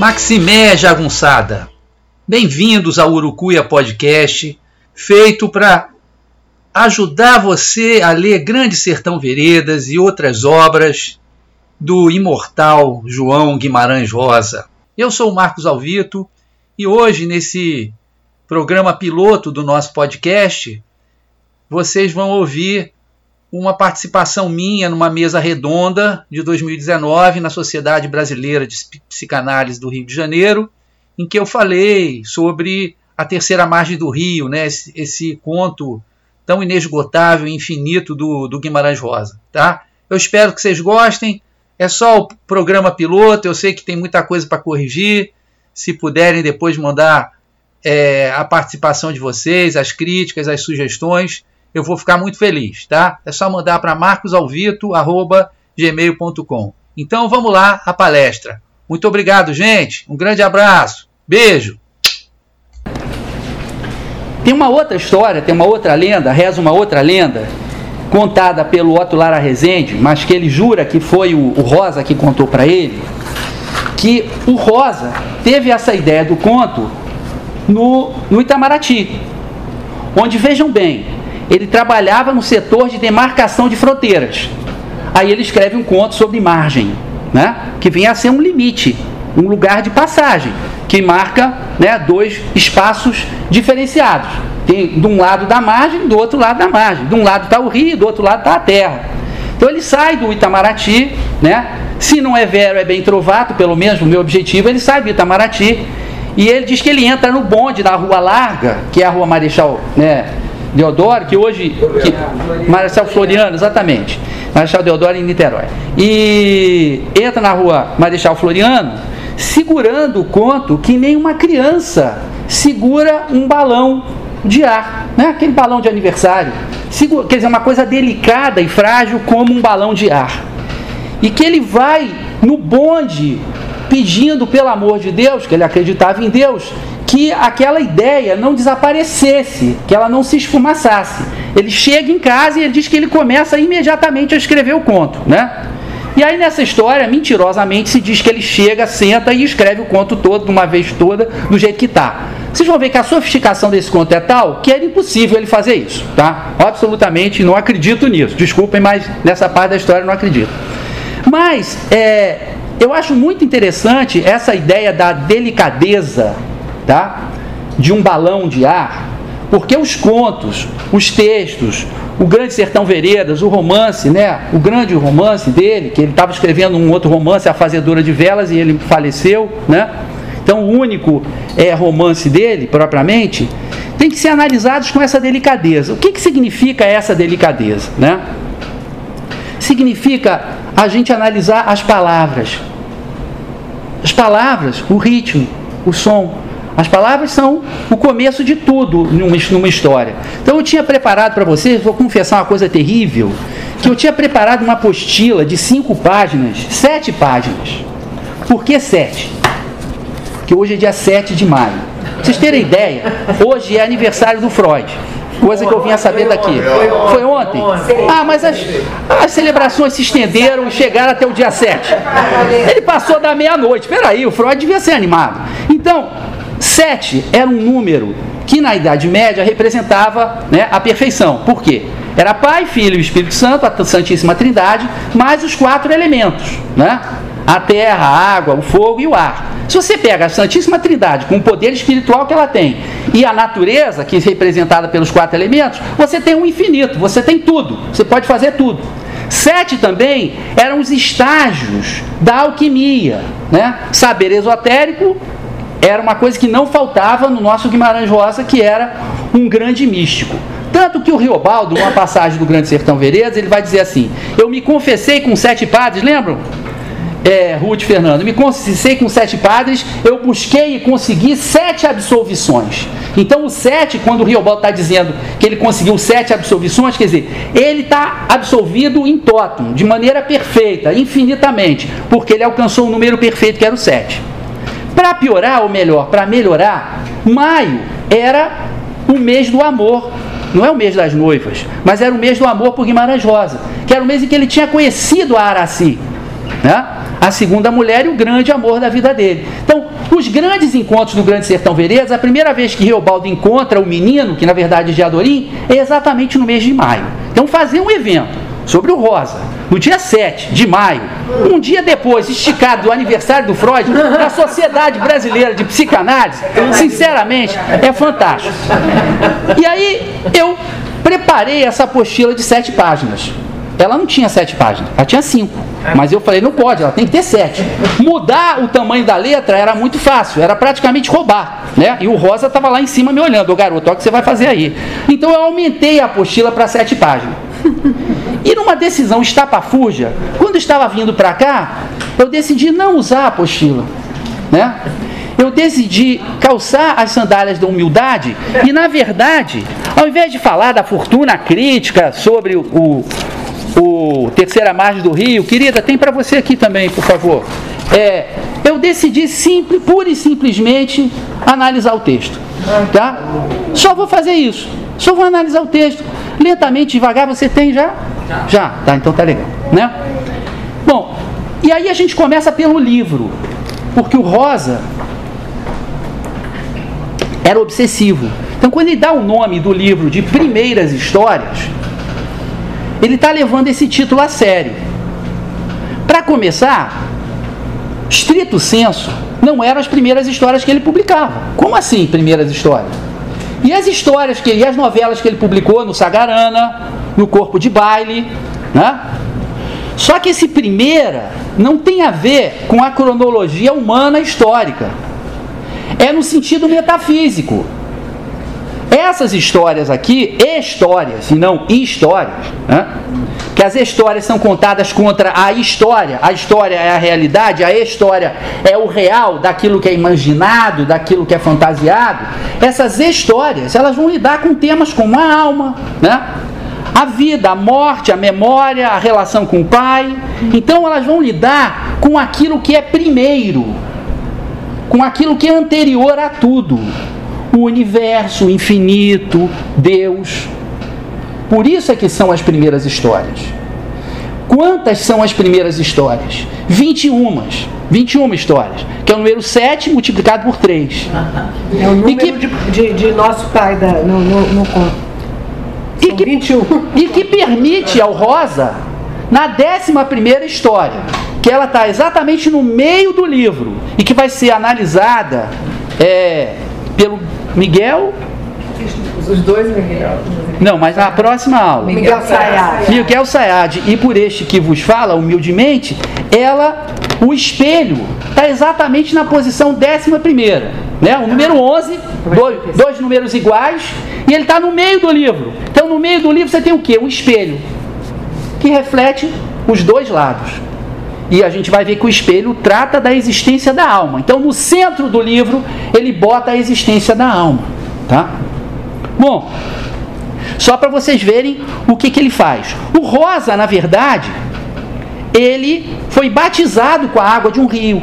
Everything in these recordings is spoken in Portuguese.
Maximé Jagunçada, bem-vindos ao Urucuia Podcast, feito para ajudar você a ler Grande Sertão Veredas e outras obras do imortal João Guimarães Rosa. Eu sou o Marcos Alvito e hoje, nesse programa piloto do nosso podcast, vocês vão ouvir uma participação minha numa mesa redonda de 2019 na Sociedade Brasileira de Psicanálise do Rio de Janeiro, em que eu falei sobre a terceira margem do Rio, né, esse, esse conto tão inesgotável e infinito do, do Guimarães Rosa. Tá? Eu espero que vocês gostem. É só o programa piloto, eu sei que tem muita coisa para corrigir. Se puderem depois mandar é, a participação de vocês, as críticas, as sugestões, eu vou ficar muito feliz, tá? É só mandar para marcosalvito@gmail.com. Então vamos lá a palestra. Muito obrigado, gente. Um grande abraço. Beijo. Tem uma outra história, tem uma outra lenda, reza uma outra lenda, contada pelo Otto Lara Rezende, mas que ele jura que foi o, o Rosa que contou para ele, que o Rosa teve essa ideia do conto no, no Itamaraty, onde, vejam bem, ele trabalhava no setor de demarcação de fronteiras. Aí ele escreve um conto sobre margem, né? que vem a ser um limite, um lugar de passagem, que marca né, dois espaços diferenciados. Tem de um lado da margem, do outro lado da margem. De um lado está o rio, do outro lado está a terra. Então ele sai do Itamaraty, né? Se não é Vero, é bem trovato, pelo menos o meu objetivo, ele sai do Itamaraty. E ele diz que ele entra no bonde da Rua Larga, que é a Rua Marechal né, Deodoro, que hoje. Que, Marechal Floriano, exatamente. Marechal Deodoro em Niterói. E entra na rua Marechal Floriano, segurando o conto que nem uma criança segura um balão de ar, né? aquele balão de aniversário. Segura, quer dizer, uma coisa delicada e frágil como um balão de ar. E que ele vai no bonde pedindo pelo amor de Deus, que ele acreditava em Deus, que aquela ideia não desaparecesse, que ela não se esfumaçasse. Ele chega em casa e ele diz que ele começa imediatamente a escrever o conto, né? E aí nessa história, mentirosamente, se diz que ele chega, senta e escreve o conto todo, de uma vez toda, do jeito que está. Vocês vão ver que a sofisticação desse conto é tal que era impossível ele fazer isso, tá? Absolutamente não acredito nisso. Desculpem, mas nessa parte da história não acredito. Mas é, eu acho muito interessante essa ideia da delicadeza tá? de um balão de ar, porque os contos, os textos, o Grande Sertão Veredas, o romance, né? o grande romance dele, que ele estava escrevendo um outro romance, A Fazedora de Velas, e ele faleceu, né? então o único é, romance dele, propriamente, tem que ser analisados com essa delicadeza. O que, que significa essa delicadeza? Né? Significa a gente analisar as palavras. As palavras, o ritmo, o som. As palavras são o começo de tudo numa, história. Então eu tinha preparado para vocês, vou confessar uma coisa terrível, que eu tinha preparado uma apostila de cinco páginas, sete páginas. Por que sete? Porque hoje é dia 7 de maio. Pra vocês terem ideia, hoje é aniversário do Freud. Coisa que eu vinha saber daqui. Foi ontem? Ah, mas as, as celebrações se estenderam e chegaram até o dia 7. Ele passou da meia-noite. Peraí, o Freud devia ser animado. Então, Sete era um número que na Idade Média representava né, a perfeição. Por quê? Era Pai, Filho e Espírito Santo, a Santíssima Trindade, mais os quatro elementos, né? A terra, a água, o fogo e o ar. Se você pega a Santíssima Trindade com o poder espiritual que ela tem e a natureza, que é representada pelos quatro elementos, você tem um infinito, você tem tudo, você pode fazer tudo. Sete também eram os estágios da alquimia, né? Saber esotérico, era uma coisa que não faltava no nosso Guimarães Rosa, que era um grande místico. Tanto que o Riobaldo, numa passagem do Grande Sertão Veredas, ele vai dizer assim: Eu me confessei com sete padres, lembram? É, Ruth Fernando, me confessei com sete padres, eu busquei e consegui sete absolvições. Então, o sete, quando o Riobaldo está dizendo que ele conseguiu sete absolvições, quer dizer, ele está absolvido em totum, de maneira perfeita, infinitamente, porque ele alcançou o número perfeito que era o sete. Para piorar, ou melhor, para melhorar, maio era o mês do amor. Não é o mês das noivas, mas era o mês do amor por Guimarães Rosa, que era o mês em que ele tinha conhecido a Araci. Né? a segunda mulher e o grande amor da vida dele. Então, os grandes encontros do Grande Sertão Veredas, a primeira vez que Riobaldo encontra o menino, que na verdade é de Adorim, é exatamente no mês de maio. Então, fazer um evento sobre o Rosa, no dia 7 de maio, um dia depois, esticado do aniversário do Freud, na Sociedade Brasileira de Psicanálise, sinceramente, é fantástico. E aí eu preparei essa apostila de sete páginas. Ela não tinha sete páginas, ela tinha cinco. Mas eu falei, não pode, ela tem que ter sete. Mudar o tamanho da letra era muito fácil, era praticamente roubar. Né? E o Rosa estava lá em cima me olhando, o garoto, olha o que você vai fazer aí. Então eu aumentei a apostila para sete páginas. E numa decisão estapafúrdia, quando estava vindo para cá, eu decidi não usar a apostila. Né? Eu decidi calçar as sandálias da humildade e, na verdade, ao invés de falar da fortuna crítica sobre o, o o Terceira Margem do Rio. Querida, tem para você aqui também, por favor. É, eu decidi simples, pura e simplesmente analisar o texto. Tá? Só vou fazer isso. Só vou analisar o texto. Lentamente, devagar, você tem já? Já. Tá, então tá legal. Né? Bom, e aí a gente começa pelo livro. Porque o Rosa era obsessivo. Então, quando ele dá o nome do livro de Primeiras Histórias, ele está levando esse título a sério. Para começar, estrito senso, não eram as primeiras histórias que ele publicava. Como assim, primeiras histórias? E as histórias que e as novelas que ele publicou no Sagarana, no Corpo de Baile, né? Só que esse primeira não tem a ver com a cronologia humana histórica. É no sentido metafísico. Essas histórias aqui, histórias e não histórias, né? que as histórias são contadas contra a história, a história é a realidade, a história é o real daquilo que é imaginado, daquilo que é fantasiado. Essas histórias, elas vão lidar com temas como a alma, né? a vida, a morte, a memória, a relação com o pai. Então elas vão lidar com aquilo que é primeiro, com aquilo que é anterior a tudo o universo, o infinito, Deus. Por isso é que são as primeiras histórias. Quantas são as primeiras histórias? 21. 21 histórias, que é o número 7 multiplicado por 3. É o número que, de, de, de, nosso pai da, no, no, no e que, 21. E que permite ao Rosa, na 11 história, que ela está exatamente no meio do livro e que vai ser analisada é, pelo Miguel. Os dois Miguel. Não, mas a próxima aula. Miguel Sayad. Miguel Sayad. E por este que vos fala, humildemente, ela, o espelho, está exatamente na posição décima primeira. Né? O número 11, dois, dois números iguais, e ele está no meio do livro. Então, no meio do livro, você tem o quê? Um espelho, que reflete os dois lados. E a gente vai ver que o espelho trata da existência da alma. Então, no centro do livro, ele bota a existência da alma. Tá? Bom, só para vocês verem o que, que ele faz. O rosa, na verdade, ele foi batizado com a água de um rio,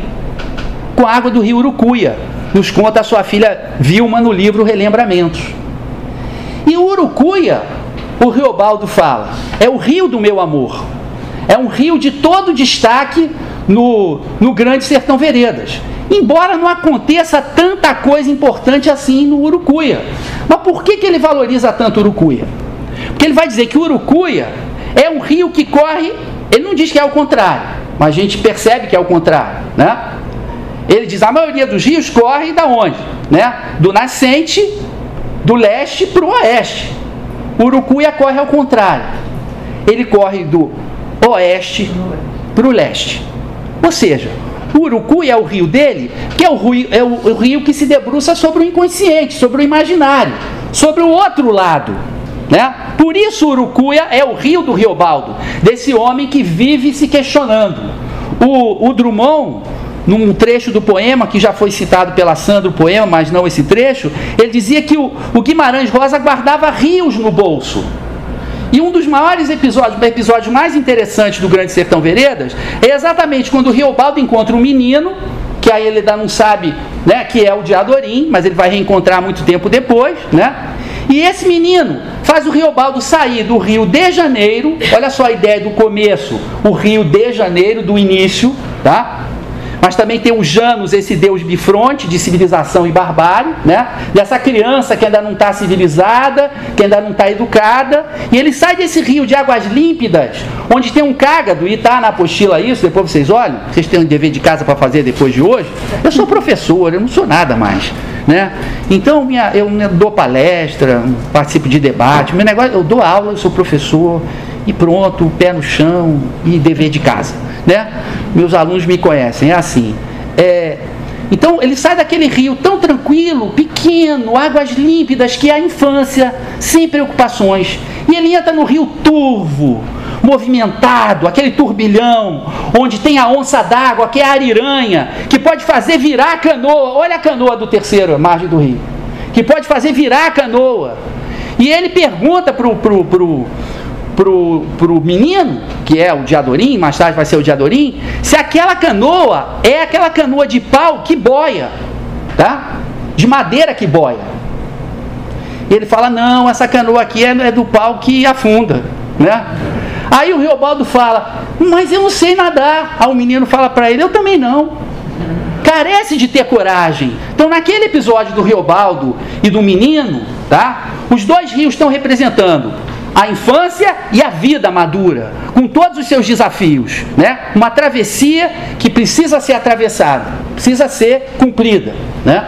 com a água do rio Urucuia. Nos conta a sua filha Vilma no livro Relembramentos. E o Urucuia, o Riobaldo fala, é o rio do meu amor. É um rio de todo destaque no, no Grande Sertão Veredas. Embora não aconteça tanta coisa importante assim no Urucuia. Mas por que, que ele valoriza tanto o Urucuia? Porque ele vai dizer que o Urucuia é um rio que corre, ele não diz que é o contrário, mas a gente percebe que é o contrário, né? Ele diz a maioria dos rios corre da onde? Né? Do nascente do leste para o oeste. O Urucuia corre ao contrário. Ele corre do oeste para o leste. Ou seja, o Urucuia é o rio dele, que é o rio, é o, rio que se debruça sobre o inconsciente, sobre o imaginário, sobre o outro lado. Né? Por isso Urucuia é o rio do Riobaldo, desse homem que vive se questionando. O, o Drummond, num trecho do poema, que já foi citado pela Sandra, o poema, mas não esse trecho, ele dizia que o, o Guimarães Rosa guardava rios no bolso. E um dos maiores episódios, episódios mais interessantes do Grande Sertão Veredas, é exatamente quando o Riobaldo encontra um menino, que aí ele ainda não sabe né, que é o de Adorim, mas ele vai reencontrar muito tempo depois, né? E esse menino faz o Riobaldo sair do Rio de Janeiro, olha só a ideia do começo, o Rio de Janeiro, do início, tá? Mas também tem o Janus, esse deus bifronte de civilização e barbárie, né? Dessa criança que ainda não está civilizada, que ainda não está educada, e ele sai desse rio de águas límpidas, onde tem um cágado, e está na apostila isso, depois vocês olham, vocês têm um dever de casa para fazer depois de hoje. Eu sou professor, eu não sou nada mais. Né? Então minha, eu dou palestra, participo de debate, meu negócio, eu dou aula, eu sou professor, e pronto, pé no chão e dever de casa. Né? Meus alunos me conhecem, é assim. É, então ele sai daquele rio tão tranquilo, pequeno, águas límpidas, que é a infância, sem preocupações. E ele entra no rio turvo, movimentado, aquele turbilhão, onde tem a onça d'água, que é a ariranha, que pode fazer virar a canoa. Olha a canoa do terceiro, margem do rio. Que pode fazer virar a canoa. E ele pergunta para o pro, pro, pro, pro menino, que é o Diadorim, mais tarde vai ser o Diadorim, se aquela canoa é aquela canoa de pau que boia, tá? De madeira que boia. E ele fala: não, essa canoa aqui é, é do pau que afunda, né? Aí o Riobaldo fala: mas eu não sei nadar. Aí o menino fala para ele: eu também não carece de ter coragem. Então, naquele episódio do Riobaldo e do menino, tá? Os dois rios estão representando a infância e a vida madura, com todos os seus desafios, né? Uma travessia que precisa ser atravessada, precisa ser cumprida, né?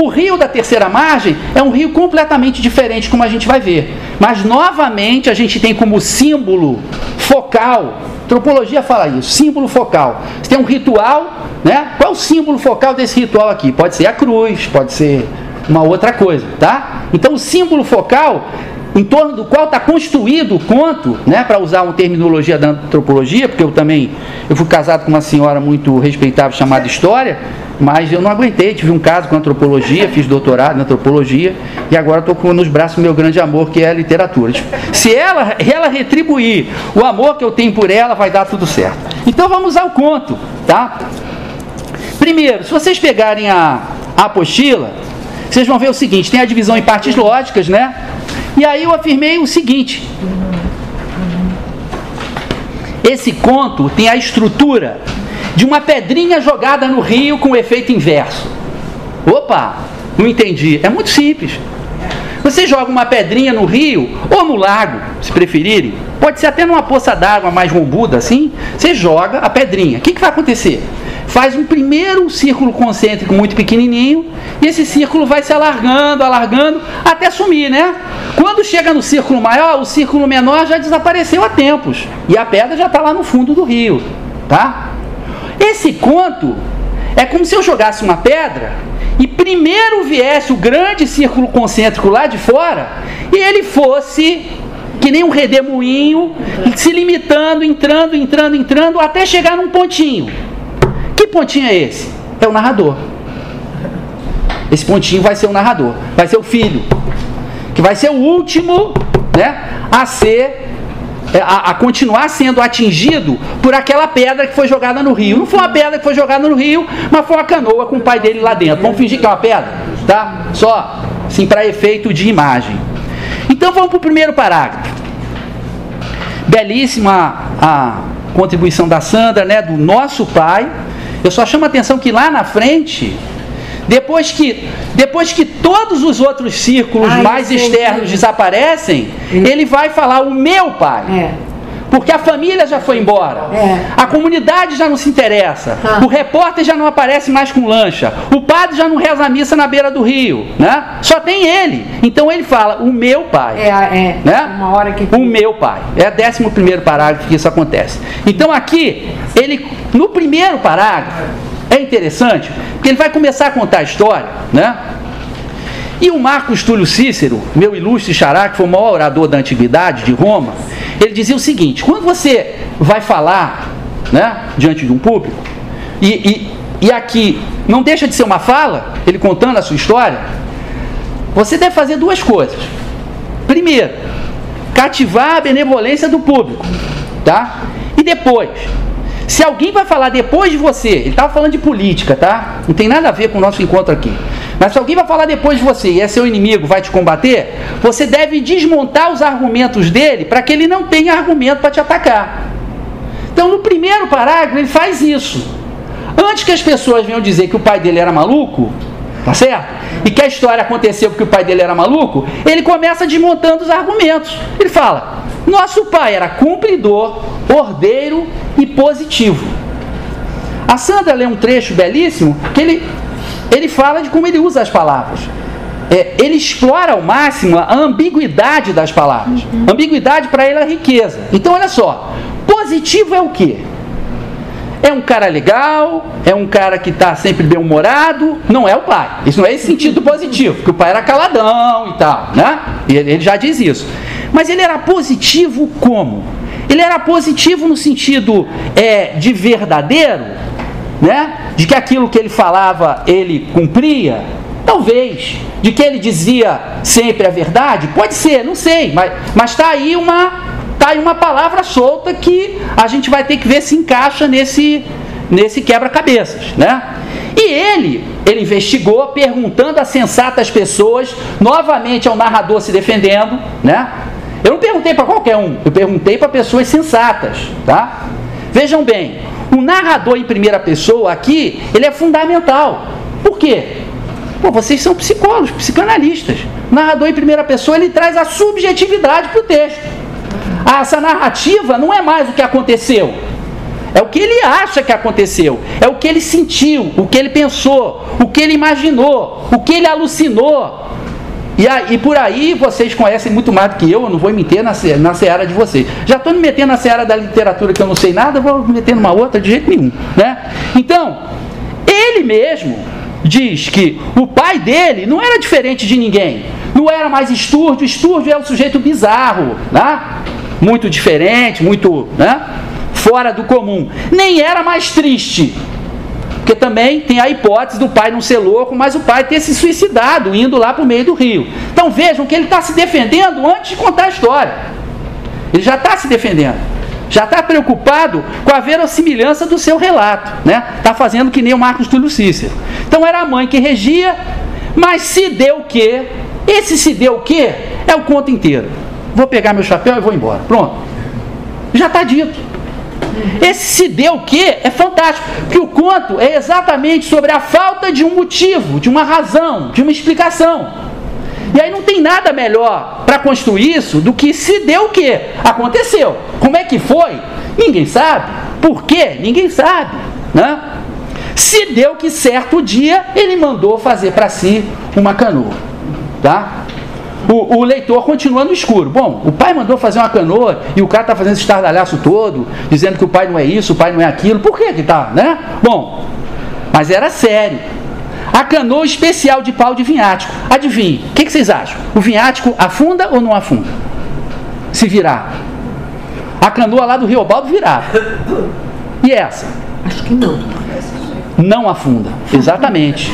O rio da terceira margem é um rio completamente diferente, como a gente vai ver. Mas novamente a gente tem como símbolo focal, antropologia fala isso, símbolo focal. Você tem um ritual, né? Qual é o símbolo focal desse ritual aqui? Pode ser a cruz, pode ser uma outra coisa, tá? Então o símbolo focal em torno do qual está construído o conto, né, para usar uma terminologia da antropologia, porque eu também eu fui casado com uma senhora muito respeitável chamada História, mas eu não aguentei, tive um caso com antropologia, fiz doutorado em antropologia e agora estou nos braços meu grande amor, que é a literatura. Se ela, ela retribuir o amor que eu tenho por ela, vai dar tudo certo. Então vamos ao conto, tá? Primeiro, se vocês pegarem a, a apostila, vocês vão ver o seguinte: tem a divisão em partes lógicas, né? E aí eu afirmei o seguinte: esse conto tem a estrutura de uma pedrinha jogada no rio com efeito inverso. Opa, não entendi. É muito simples. Você joga uma pedrinha no rio ou no lago, se preferirem. Pode ser até numa poça d'água mais rombuda assim. Você joga a pedrinha. O que, que vai acontecer? faz um primeiro círculo concêntrico muito pequenininho e esse círculo vai se alargando, alargando até sumir, né? Quando chega no círculo maior, o círculo menor já desapareceu há tempos e a pedra já está lá no fundo do rio, tá? Esse conto é como se eu jogasse uma pedra e primeiro viesse o grande círculo concêntrico lá de fora e ele fosse que nem um redemoinho, se limitando, entrando, entrando, entrando, até chegar num pontinho. Que pontinho é esse? É o narrador. Esse pontinho vai ser o narrador, vai ser o filho, que vai ser o último, né, a ser a, a, continuar sendo atingido por aquela pedra que foi jogada no rio. Não foi uma pedra que foi jogada no rio, mas foi uma canoa com o pai dele lá dentro. Vamos fingir que é uma pedra, tá? Só, assim, para efeito de imagem. Então vamos para o primeiro parágrafo. Belíssima a contribuição da Sandra, né, do nosso pai eu só chamo a atenção que lá na frente, depois que, depois que todos os outros círculos Ai, mais externos desaparecem, ele vai falar o meu pai. É. Porque a família já foi embora. É. A comunidade já não se interessa. Ah. O repórter já não aparece mais com lancha. O padre já não reza a missa na beira do rio. Né? Só tem ele. Então ele fala, o meu pai. É, é. Né? Uma hora que... O meu pai. É o décimo primeiro parágrafo que isso acontece. Então aqui, ele, no primeiro parágrafo, é interessante, porque ele vai começar a contar a história, né? E o Marcos Túlio Cícero, meu ilustre xará, que foi o maior orador da antiguidade de Roma, ele dizia o seguinte: quando você vai falar né, diante de um público, e, e, e aqui não deixa de ser uma fala, ele contando a sua história, você deve fazer duas coisas. Primeiro, cativar a benevolência do público, tá? E depois, se alguém vai falar depois de você, ele estava falando de política, tá? Não tem nada a ver com o nosso encontro aqui. Mas se alguém vai falar depois de você e é seu inimigo, vai te combater, você deve desmontar os argumentos dele para que ele não tenha argumento para te atacar. Então, no primeiro parágrafo, ele faz isso. Antes que as pessoas venham dizer que o pai dele era maluco, tá certo? E que a história aconteceu porque o pai dele era maluco, ele começa desmontando os argumentos. Ele fala: nosso pai era cumpridor, ordeiro e positivo. A Sandra lê um trecho belíssimo que ele, ele fala de como ele usa as palavras. É, ele explora ao máximo a ambiguidade das palavras. Uhum. Ambiguidade para ele é riqueza. Então, olha só: positivo é o quê? É um cara legal, é um cara que está sempre bem-humorado, não é o pai. Isso não é esse sentido positivo, porque o pai era caladão e tal, né? E ele já diz isso. Mas ele era positivo como? Ele era positivo no sentido é, de verdadeiro, né? De que aquilo que ele falava ele cumpria, talvez. De que ele dizia sempre a verdade, pode ser, não sei. Mas está aí uma tá aí uma palavra solta que a gente vai ter que ver se encaixa nesse nesse quebra-cabeças, né? E ele, ele investigou, perguntando a sensatas pessoas, novamente ao narrador se defendendo, né? Eu não perguntei para qualquer um, eu perguntei para pessoas sensatas, tá? Vejam bem, o narrador em primeira pessoa aqui, ele é fundamental. Por quê? Pô, vocês são psicólogos, psicanalistas. O narrador em primeira pessoa, ele traz a subjetividade para o texto. Ah, essa narrativa não é mais o que aconteceu. É o que ele acha que aconteceu. É o que ele sentiu, o que ele pensou, o que ele imaginou, o que ele alucinou. E, aí, e por aí vocês conhecem muito mais do que eu, eu não vou me meter na, na seara de vocês. Já estou me metendo na seara da literatura que eu não sei nada, vou me meter numa outra de jeito nenhum. Né? Então, ele mesmo diz que o pai dele não era diferente de ninguém. Não era mais Estúrdio, Estúrdio é um sujeito bizarro, né? muito diferente, muito né? fora do comum. Nem era mais triste, porque também tem a hipótese do pai não ser louco, mas o pai ter se suicidado indo lá para o meio do rio. Então vejam que ele está se defendendo antes de contar a história. Ele já está se defendendo. Já está preocupado com a verossimilhança do seu relato. Né? Está fazendo que nem o Marcos Túlio Cícero. Então era a mãe que regia, mas se deu o quê? Esse se deu o quê? É o conto inteiro. Vou pegar meu chapéu e vou embora. Pronto. Já está dito. Esse se deu o quê? É fantástico. Que o conto é exatamente sobre a falta de um motivo, de uma razão, de uma explicação. E aí não tem nada melhor para construir isso do que se deu o quê? Aconteceu. Como é que foi? Ninguém sabe. Por quê? Ninguém sabe. Né? Se deu que certo dia ele mandou fazer para si uma canoa. Tá? O, o, leitor continua no escuro. Bom, o pai mandou fazer uma canoa e o cara está fazendo esse estardalhaço todo, dizendo que o pai não é isso, o pai não é aquilo. Por que que tá, né? Bom, mas era sério. A canoa especial de pau de vinhático. Adivinhe, o que, que vocês acham? O vinhático afunda ou não afunda? Se virar. A canoa lá do Rio Baldo virar. E essa? Acho que não não afunda. Exatamente.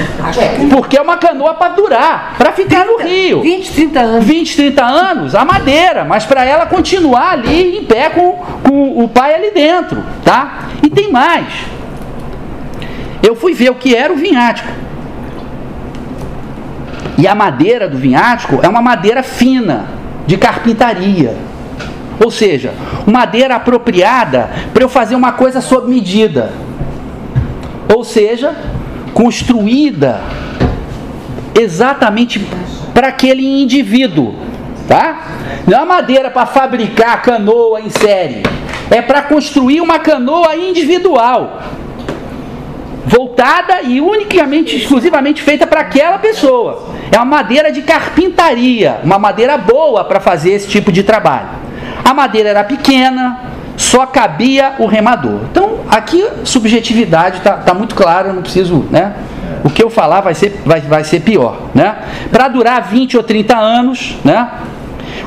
Porque é uma canoa para durar, para ficar 30, no rio. 20, 30 anos. 20, 30 anos, a madeira, mas para ela continuar ali em pé com, com o pai ali dentro, tá? E tem mais. Eu fui ver o que era o vinhático. E a madeira do vinhático é uma madeira fina, de carpintaria. Ou seja, madeira apropriada para eu fazer uma coisa sob medida ou seja, construída exatamente para aquele indivíduo, tá? Não é madeira para fabricar canoa em série, é para construir uma canoa individual, voltada e unicamente, exclusivamente feita para aquela pessoa. É uma madeira de carpintaria, uma madeira boa para fazer esse tipo de trabalho. A madeira era pequena, só cabia o remador. Então, aqui subjetividade está tá muito clara, eu não preciso, né? O que eu falar vai ser, vai, vai ser pior, né? Para durar 20 ou 30 anos, né?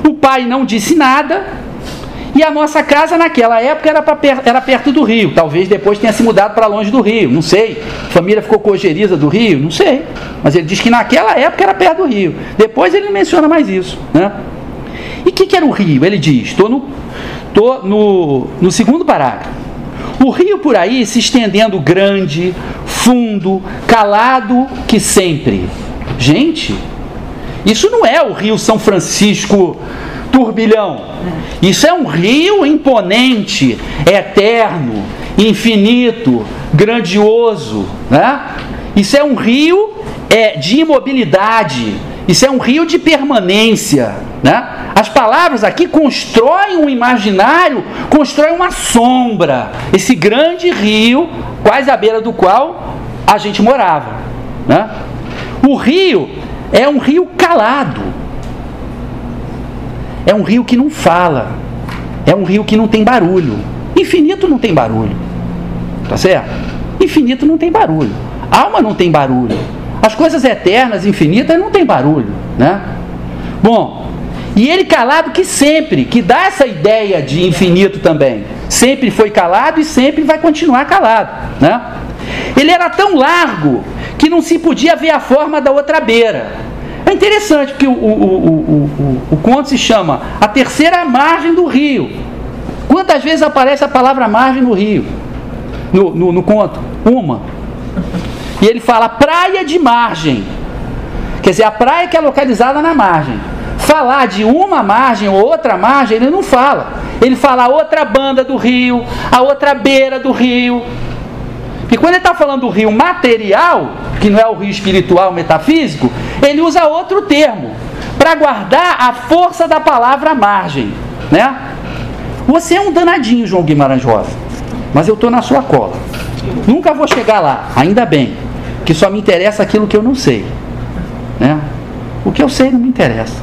O pai não disse nada, e a nossa casa naquela época era, per era perto do rio. Talvez depois tenha se mudado para longe do rio, não sei. A família ficou cogeriza do rio, não sei. Mas ele diz que naquela época era perto do rio. Depois ele não menciona mais isso. Né? E o que, que, era o rio? Ele diz: estou no, tô no, no segundo parágrafo. O rio por aí se estendendo grande, fundo, calado que sempre. Gente, isso não é o Rio São Francisco turbilhão. Isso é um rio imponente, eterno, infinito, grandioso. Né? Isso é um rio é, de imobilidade. Isso é um rio de permanência. Né? As palavras aqui constroem um imaginário, constroem uma sombra. Esse grande rio, quase à beira do qual a gente morava. Né? O rio é um rio calado. É um rio que não fala. É um rio que não tem barulho. Infinito não tem barulho. Tá certo? Infinito não tem barulho. Alma não tem barulho. As coisas eternas, infinitas, não tem barulho, né? Bom, e ele calado que sempre, que dá essa ideia de infinito também. Sempre foi calado e sempre vai continuar calado, né? Ele era tão largo que não se podia ver a forma da outra beira. É interessante porque o, o, o, o, o conto se chama A Terceira Margem do Rio. Quantas vezes aparece a palavra margem no rio? No, no, no conto? Uma. E ele fala praia de margem. Quer dizer, a praia que é localizada na margem. Falar de uma margem ou outra margem, ele não fala. Ele fala a outra banda do rio, a outra beira do rio. E quando ele está falando do rio material, que não é o rio espiritual metafísico, ele usa outro termo para guardar a força da palavra margem, né? Você é um danadinho, João Guimarães Rosa, mas eu estou na sua cola. Nunca vou chegar lá, ainda bem, que só me interessa aquilo que eu não sei, né? O que eu sei não me interessa.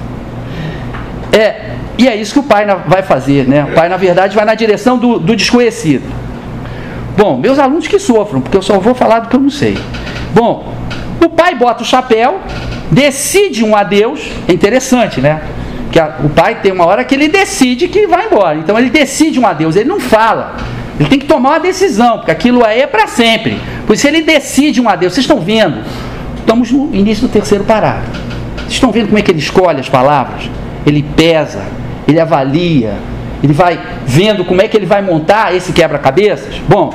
É, e é isso que o pai vai fazer, né? O pai, na verdade, vai na direção do, do desconhecido. Bom, meus alunos que sofram, porque eu só vou falar do que eu não sei. Bom, o pai bota o chapéu, decide um adeus, é interessante, né? Que a, o pai tem uma hora que ele decide que vai embora. Então ele decide um adeus, ele não fala. Ele tem que tomar uma decisão, porque aquilo aí é para sempre. Por isso ele decide um adeus. Vocês estão vendo? Estamos no início do terceiro parágrafo. Vocês estão vendo como é que ele escolhe as palavras? Ele pesa, ele avalia, ele vai vendo como é que ele vai montar esse quebra-cabeças. Bom,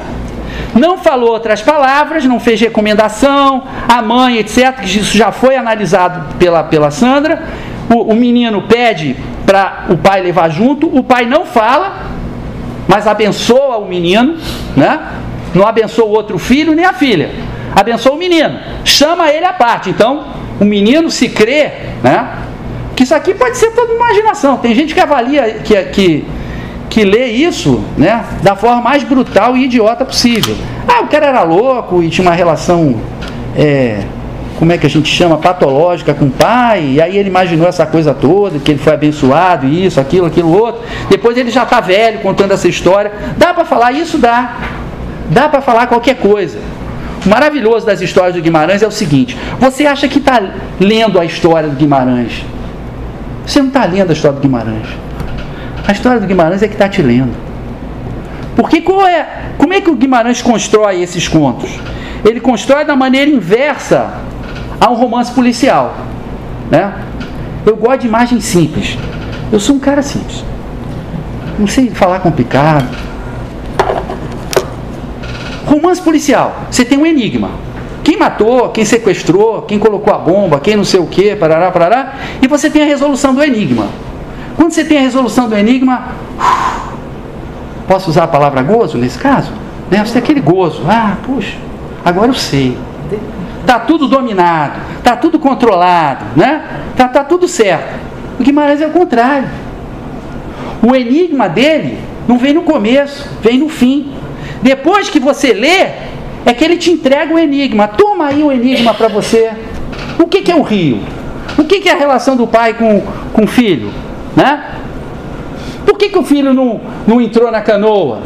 não falou outras palavras, não fez recomendação, a mãe, etc., que isso já foi analisado pela, pela Sandra. O, o menino pede para o pai levar junto, o pai não fala, mas abençoa o menino, né? Não abençoa o outro filho nem a filha, abençoa o menino, chama ele à parte. Então, o menino se crê, né? Que isso aqui pode ser toda imaginação. Tem gente que avalia que, que que lê isso né, da forma mais brutal e idiota possível. Ah, o cara era louco e tinha uma relação, é, como é que a gente chama, patológica com o pai, e aí ele imaginou essa coisa toda, que ele foi abençoado, isso, aquilo, aquilo outro. Depois ele já está velho contando essa história. Dá para falar isso? Dá. Dá para falar qualquer coisa. O maravilhoso das histórias do Guimarães é o seguinte: você acha que está lendo a história do Guimarães? Você não está lendo a história do Guimarães. A história do Guimarães é que está te lendo. Porque qual é, como é que o Guimarães constrói esses contos? Ele constrói da maneira inversa a um romance policial. Né? Eu gosto de imagens simples. Eu sou um cara simples. Não sei falar complicado. Romance policial. Você tem um enigma. Quem matou, quem sequestrou, quem colocou a bomba, quem não sei o que, parará, parará. E você tem a resolução do enigma. Quando você tem a resolução do enigma, posso usar a palavra gozo nesse caso? Né? Você tem aquele gozo. Ah, puxa, agora eu sei. Está tudo dominado, está tudo controlado, né? Está tá tudo certo. O Guimarães é o contrário. O enigma dele não vem no começo, vem no fim. Depois que você lê, é que ele te entrega o enigma. Toma aí o enigma para você. O que, que é o rio? O que, que é a relação do pai com, com o filho? Né? Por que, que o filho não, não entrou na canoa?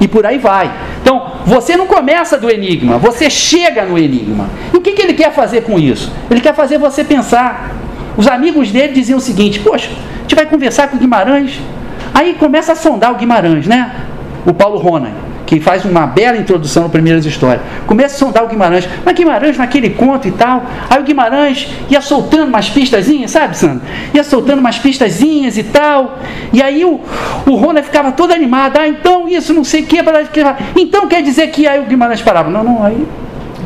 E por aí vai. Então, você não começa do enigma, você chega no enigma. E o que, que ele quer fazer com isso? Ele quer fazer você pensar. Os amigos dele diziam o seguinte: Poxa, a gente vai conversar com o Guimarães. Aí começa a sondar o Guimarães, né? O Paulo Ronan que faz uma bela introdução no Primeiras Histórias. Começa a sondar o Guimarães. Mas Guimarães, naquele conto e tal. Aí o Guimarães ia soltando umas pistazinhas, sabe, Sandro? Ia soltando umas pistazinhas e tal. E aí o, o Rona ficava todo animado. Ah, então isso, não sei o que. Então quer dizer que aí o Guimarães parava. Não, não, aí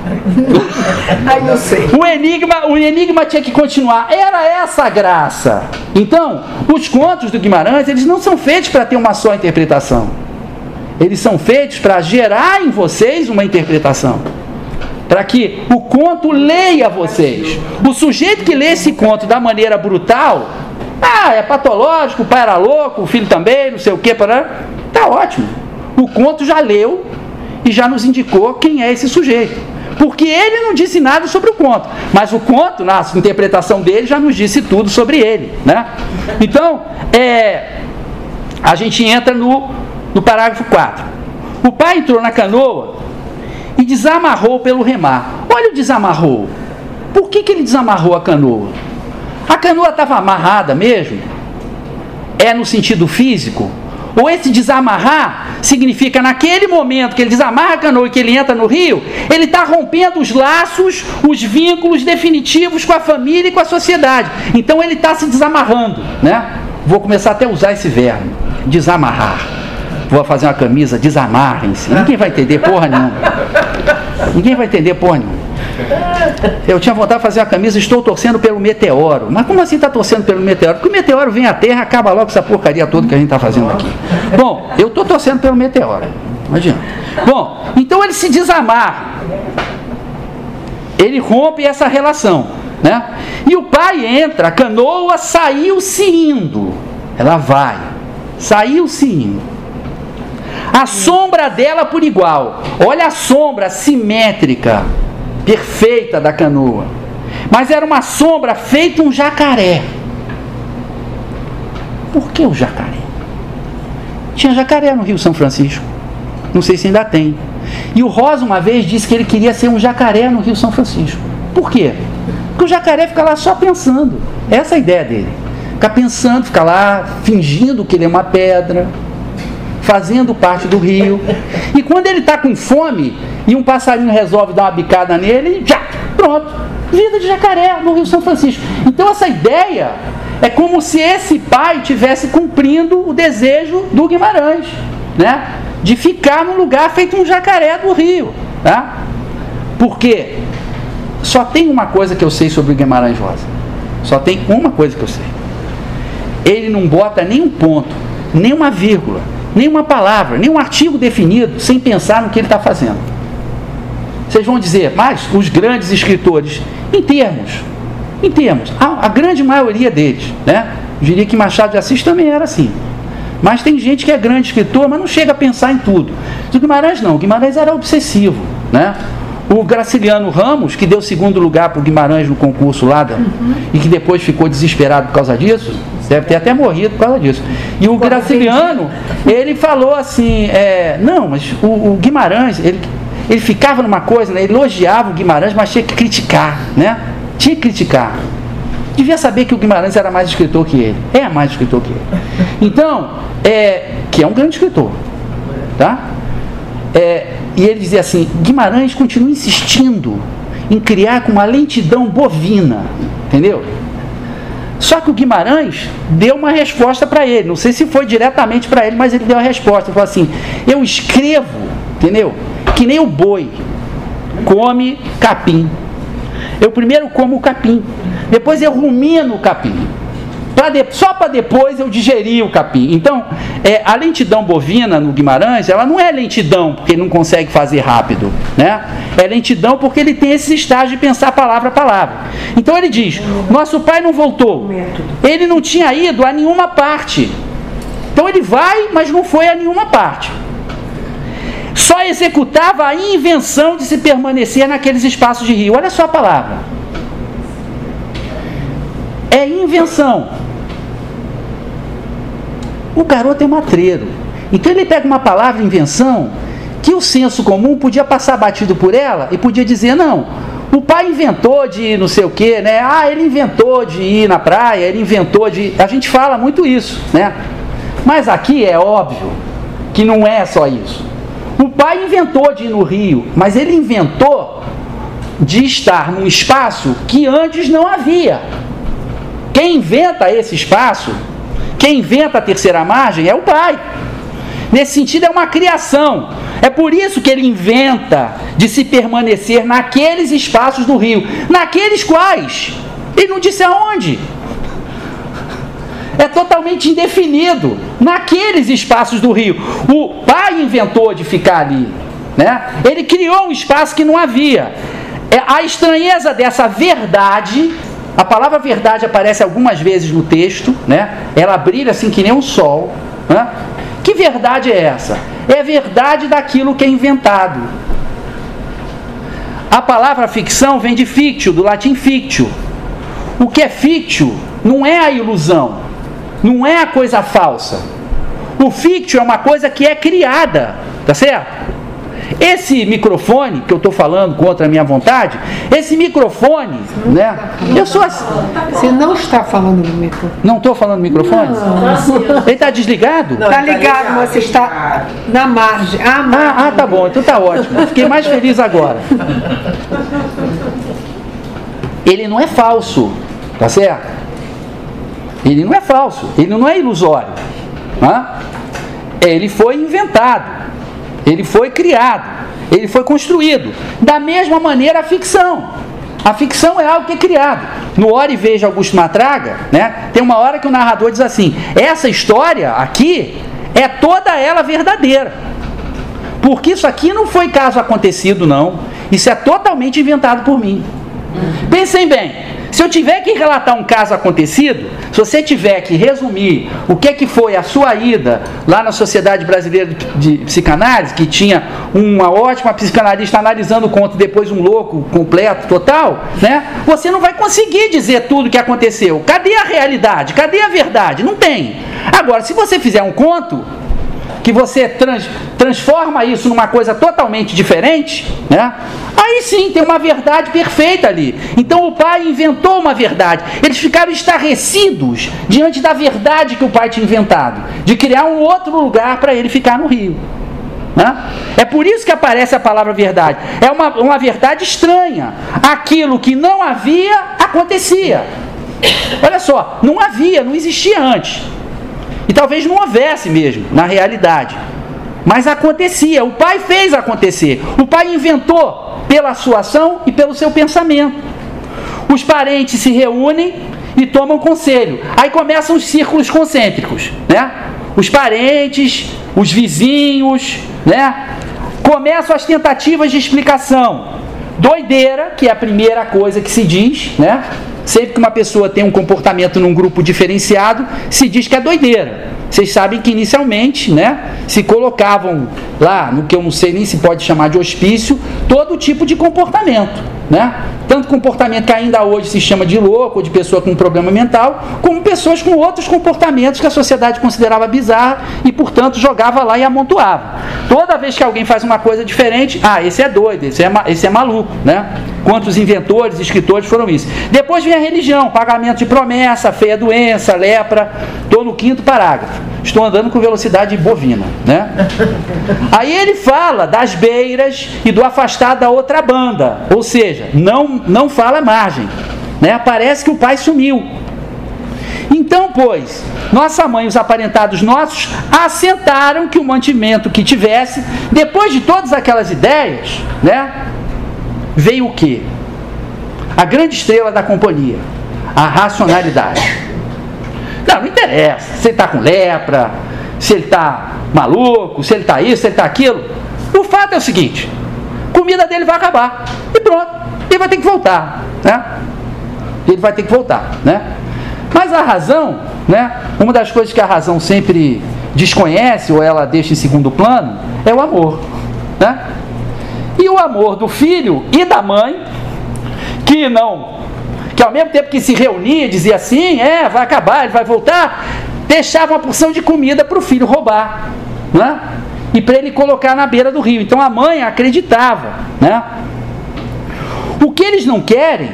sei. O enigma, o enigma tinha que continuar. Era essa a graça. Então, os contos do Guimarães, eles não são feitos para ter uma só interpretação. Eles são feitos para gerar em vocês uma interpretação. Para que o conto leia vocês. O sujeito que lê esse conto da maneira brutal, ah, é patológico, o pai era louco, o filho também, não sei o que, para tá ótimo. O conto já leu e já nos indicou quem é esse sujeito. Porque ele não disse nada sobre o conto, mas o conto, na interpretação dele, já nos disse tudo sobre ele. Né? Então, é, a gente entra no, no parágrafo 4. O pai entrou na canoa e desamarrou pelo remar. Olha o desamarrou. Por que, que ele desamarrou a canoa? A canoa estava amarrada mesmo? É no sentido físico? Ou esse desamarrar significa naquele momento que ele desamarra a canoa e que ele entra no rio, ele está rompendo os laços, os vínculos definitivos com a família e com a sociedade. Então ele está se desamarrando, né? Vou começar até a usar esse verbo, desamarrar. Vou fazer uma camisa, desamarrem-se. Ninguém vai entender porra nenhuma. Ninguém vai entender porra nenhuma. Eu tinha vontade de fazer a camisa, estou torcendo pelo meteoro. Mas como assim está torcendo pelo meteoro? Porque o meteoro vem à Terra acaba logo essa porcaria toda que a gente está fazendo aqui. Bom, eu estou torcendo pelo meteoro. Imagina. Bom, então ele se desamarra. Ele rompe essa relação. Né? E o pai entra, a canoa saiu-se indo. Ela vai. Saiu-se indo. A sombra dela por igual. Olha a sombra simétrica perfeita da canoa. Mas era uma sombra feita um jacaré. Por que o jacaré? Tinha jacaré no Rio São Francisco. Não sei se ainda tem. E o Rosa uma vez disse que ele queria ser um jacaré no Rio São Francisco. Por quê? Porque o jacaré fica lá só pensando. Essa é a ideia dele. Ficar pensando, ficar lá fingindo que ele é uma pedra, fazendo parte do rio. E quando ele está com fome e um passarinho resolve dar uma bicada nele, já, pronto. Vida de jacaré no Rio São Francisco. Então essa ideia é como se esse pai tivesse cumprindo o desejo do Guimarães, né? De ficar num lugar feito um jacaré do rio, tá? Porque só tem uma coisa que eu sei sobre o Guimarães Rosa. Só tem uma coisa que eu sei. Ele não bota nem um ponto, nem uma vírgula, nenhuma palavra, nenhum artigo definido sem pensar no que ele está fazendo. Vocês vão dizer, mas os grandes escritores, em termos, em termos, a, a grande maioria deles, né? Eu diria que Machado de Assis também era assim. Mas tem gente que é grande escritor, mas não chega a pensar em tudo. O Guimarães não, o Guimarães era obsessivo, né? O Graciliano Ramos, que deu segundo lugar para o Guimarães no concurso lá, uhum. e que depois ficou desesperado por causa disso, deve ter até morrido por causa disso. E o Graciliano, ele falou assim: é, não, mas o, o, Guimarães, ele, ele ficava numa coisa, né, elogiava o Guimarães, mas tinha que criticar, né? Tinha que criticar. Devia saber que o Guimarães era mais escritor que ele. É mais escritor que ele. Então, é, que é um grande escritor. Tá? É, e ele dizia assim: Guimarães continua insistindo em criar com uma lentidão bovina, entendeu? Só que o Guimarães deu uma resposta para ele, não sei se foi diretamente para ele, mas ele deu a resposta. Ele falou assim: Eu escrevo, entendeu? Que nem o boi come capim. Eu primeiro como o capim, depois eu rumino o capim de, só para depois eu digerir o capim. Então, é, a lentidão bovina no Guimarães, ela não é lentidão porque não consegue fazer rápido, né? É lentidão porque ele tem esse estágio de pensar palavra a palavra. Então ele diz: nosso pai não voltou, ele não tinha ido a nenhuma parte. Então ele vai, mas não foi a nenhuma parte. Só executava a invenção de se permanecer naqueles espaços de rio. Olha só a palavra. É invenção. O garoto é matreiro. Então ele pega uma palavra invenção que o senso comum podia passar batido por ela e podia dizer, não, o pai inventou de ir não sei o que, né? Ah, ele inventou de ir na praia, ele inventou de. A gente fala muito isso, né? Mas aqui é óbvio que não é só isso. O pai inventou de ir no rio, mas ele inventou de estar num espaço que antes não havia. Quem inventa esse espaço quem inventa a terceira margem é o pai. Nesse sentido, é uma criação. É por isso que ele inventa de se permanecer naqueles espaços do rio. Naqueles quais? Ele não disse aonde. É totalmente indefinido. Naqueles espaços do rio. O pai inventou de ficar ali. Né? Ele criou um espaço que não havia. É a estranheza dessa verdade a palavra verdade aparece algumas vezes no texto, né? Ela brilha assim que nem um sol. Né? Que verdade é essa? É verdade daquilo que é inventado. A palavra ficção vem de fictio, do latim fictio. O que é fictio não é a ilusão, não é a coisa falsa. O fictio é uma coisa que é criada, tá certo? Esse microfone que eu estou falando contra a minha vontade, esse microfone, né? Eu sou assim. Você não está falando no microfone. Não estou falando no microfone? Não. Ele está desligado? Está ligado, mas você está na margem. Ah, ah, ah, tá bom, então tá ótimo. Fiquei mais feliz agora. Ele não é falso, tá certo? Ele não é falso, ele não é ilusório. Né? Ele foi inventado. Ele foi criado, ele foi construído. Da mesma maneira a ficção. A ficção é algo que é criado. No Hora e Veja Augusto Matraga, né, tem uma hora que o narrador diz assim: essa história aqui é toda ela verdadeira. Porque isso aqui não foi caso acontecido, não. Isso é totalmente inventado por mim. Pensem bem, se eu tiver que relatar um caso acontecido, se você tiver que resumir o que, que foi a sua ida lá na Sociedade Brasileira de Psicanálise, que tinha uma ótima psicanalista analisando o conto, depois um louco completo, total, né? Você não vai conseguir dizer tudo o que aconteceu. Cadê a realidade? Cadê a verdade? Não tem. Agora, se você fizer um conto, que você trans, transforma isso numa coisa totalmente diferente, né? Aí sim tem uma verdade perfeita ali. Então o pai inventou uma verdade. Eles ficaram estarrecidos diante da verdade que o pai tinha inventado, de criar um outro lugar para ele ficar no rio. Né? É por isso que aparece a palavra verdade. É uma, uma verdade estranha. Aquilo que não havia acontecia. Olha só, não havia, não existia antes. E talvez não houvesse mesmo, na realidade. Mas acontecia, o pai fez acontecer. O pai inventou pela sua ação e pelo seu pensamento. Os parentes se reúnem e tomam conselho. Aí começam os círculos concêntricos, né? Os parentes, os vizinhos, né? Começam as tentativas de explicação. Doideira, que é a primeira coisa que se diz, né? Sempre que uma pessoa tem um comportamento num grupo diferenciado, se diz que é doideira. Vocês sabem que inicialmente, né, se colocavam lá, no que eu não sei nem se pode chamar de hospício, todo tipo de comportamento, né? Tanto comportamento que ainda hoje se chama de louco, ou de pessoa com problema mental, como pessoas com outros comportamentos que a sociedade considerava bizarro e, portanto, jogava lá e amontoava. Toda vez que alguém faz uma coisa diferente, ah, esse é doido, esse é, esse é maluco, né? Quantos inventores, escritores foram isso? Depois vem a religião, pagamento de promessa, feia doença, lepra. Estou no quinto parágrafo. Estou andando com velocidade bovina, né? Aí ele fala das beiras e do afastado da outra banda, ou seja, não não fala margem, né? Parece que o pai sumiu. Então, pois, nossa mãe e os aparentados nossos assentaram que o mantimento que tivesse, depois de todas aquelas ideias, né? Veio o que? A grande estrela da companhia, a racionalidade. Não, não interessa se ele está com lepra, se ele está maluco, se ele está isso, se ele está aquilo. O fato é o seguinte: comida dele vai acabar. E pronto, ele vai ter que voltar. Né? Ele vai ter que voltar. Né? Mas a razão, né? uma das coisas que a razão sempre desconhece ou ela deixa em segundo plano é o amor. Né? O amor do filho e da mãe, que não, que ao mesmo tempo que se reunia, dizia assim: é, vai acabar, ele vai voltar, deixava uma porção de comida para o filho roubar, né? e para ele colocar na beira do rio. Então a mãe acreditava. Né? O que eles não querem,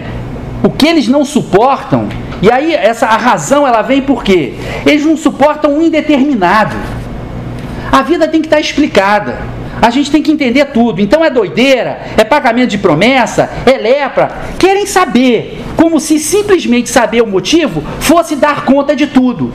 o que eles não suportam, e aí essa a razão ela vem por quê? Eles não suportam o indeterminado. A vida tem que estar explicada. A gente tem que entender tudo. Então é doideira, é pagamento de promessa, é lepra. Querem saber, como se simplesmente saber o motivo fosse dar conta de tudo.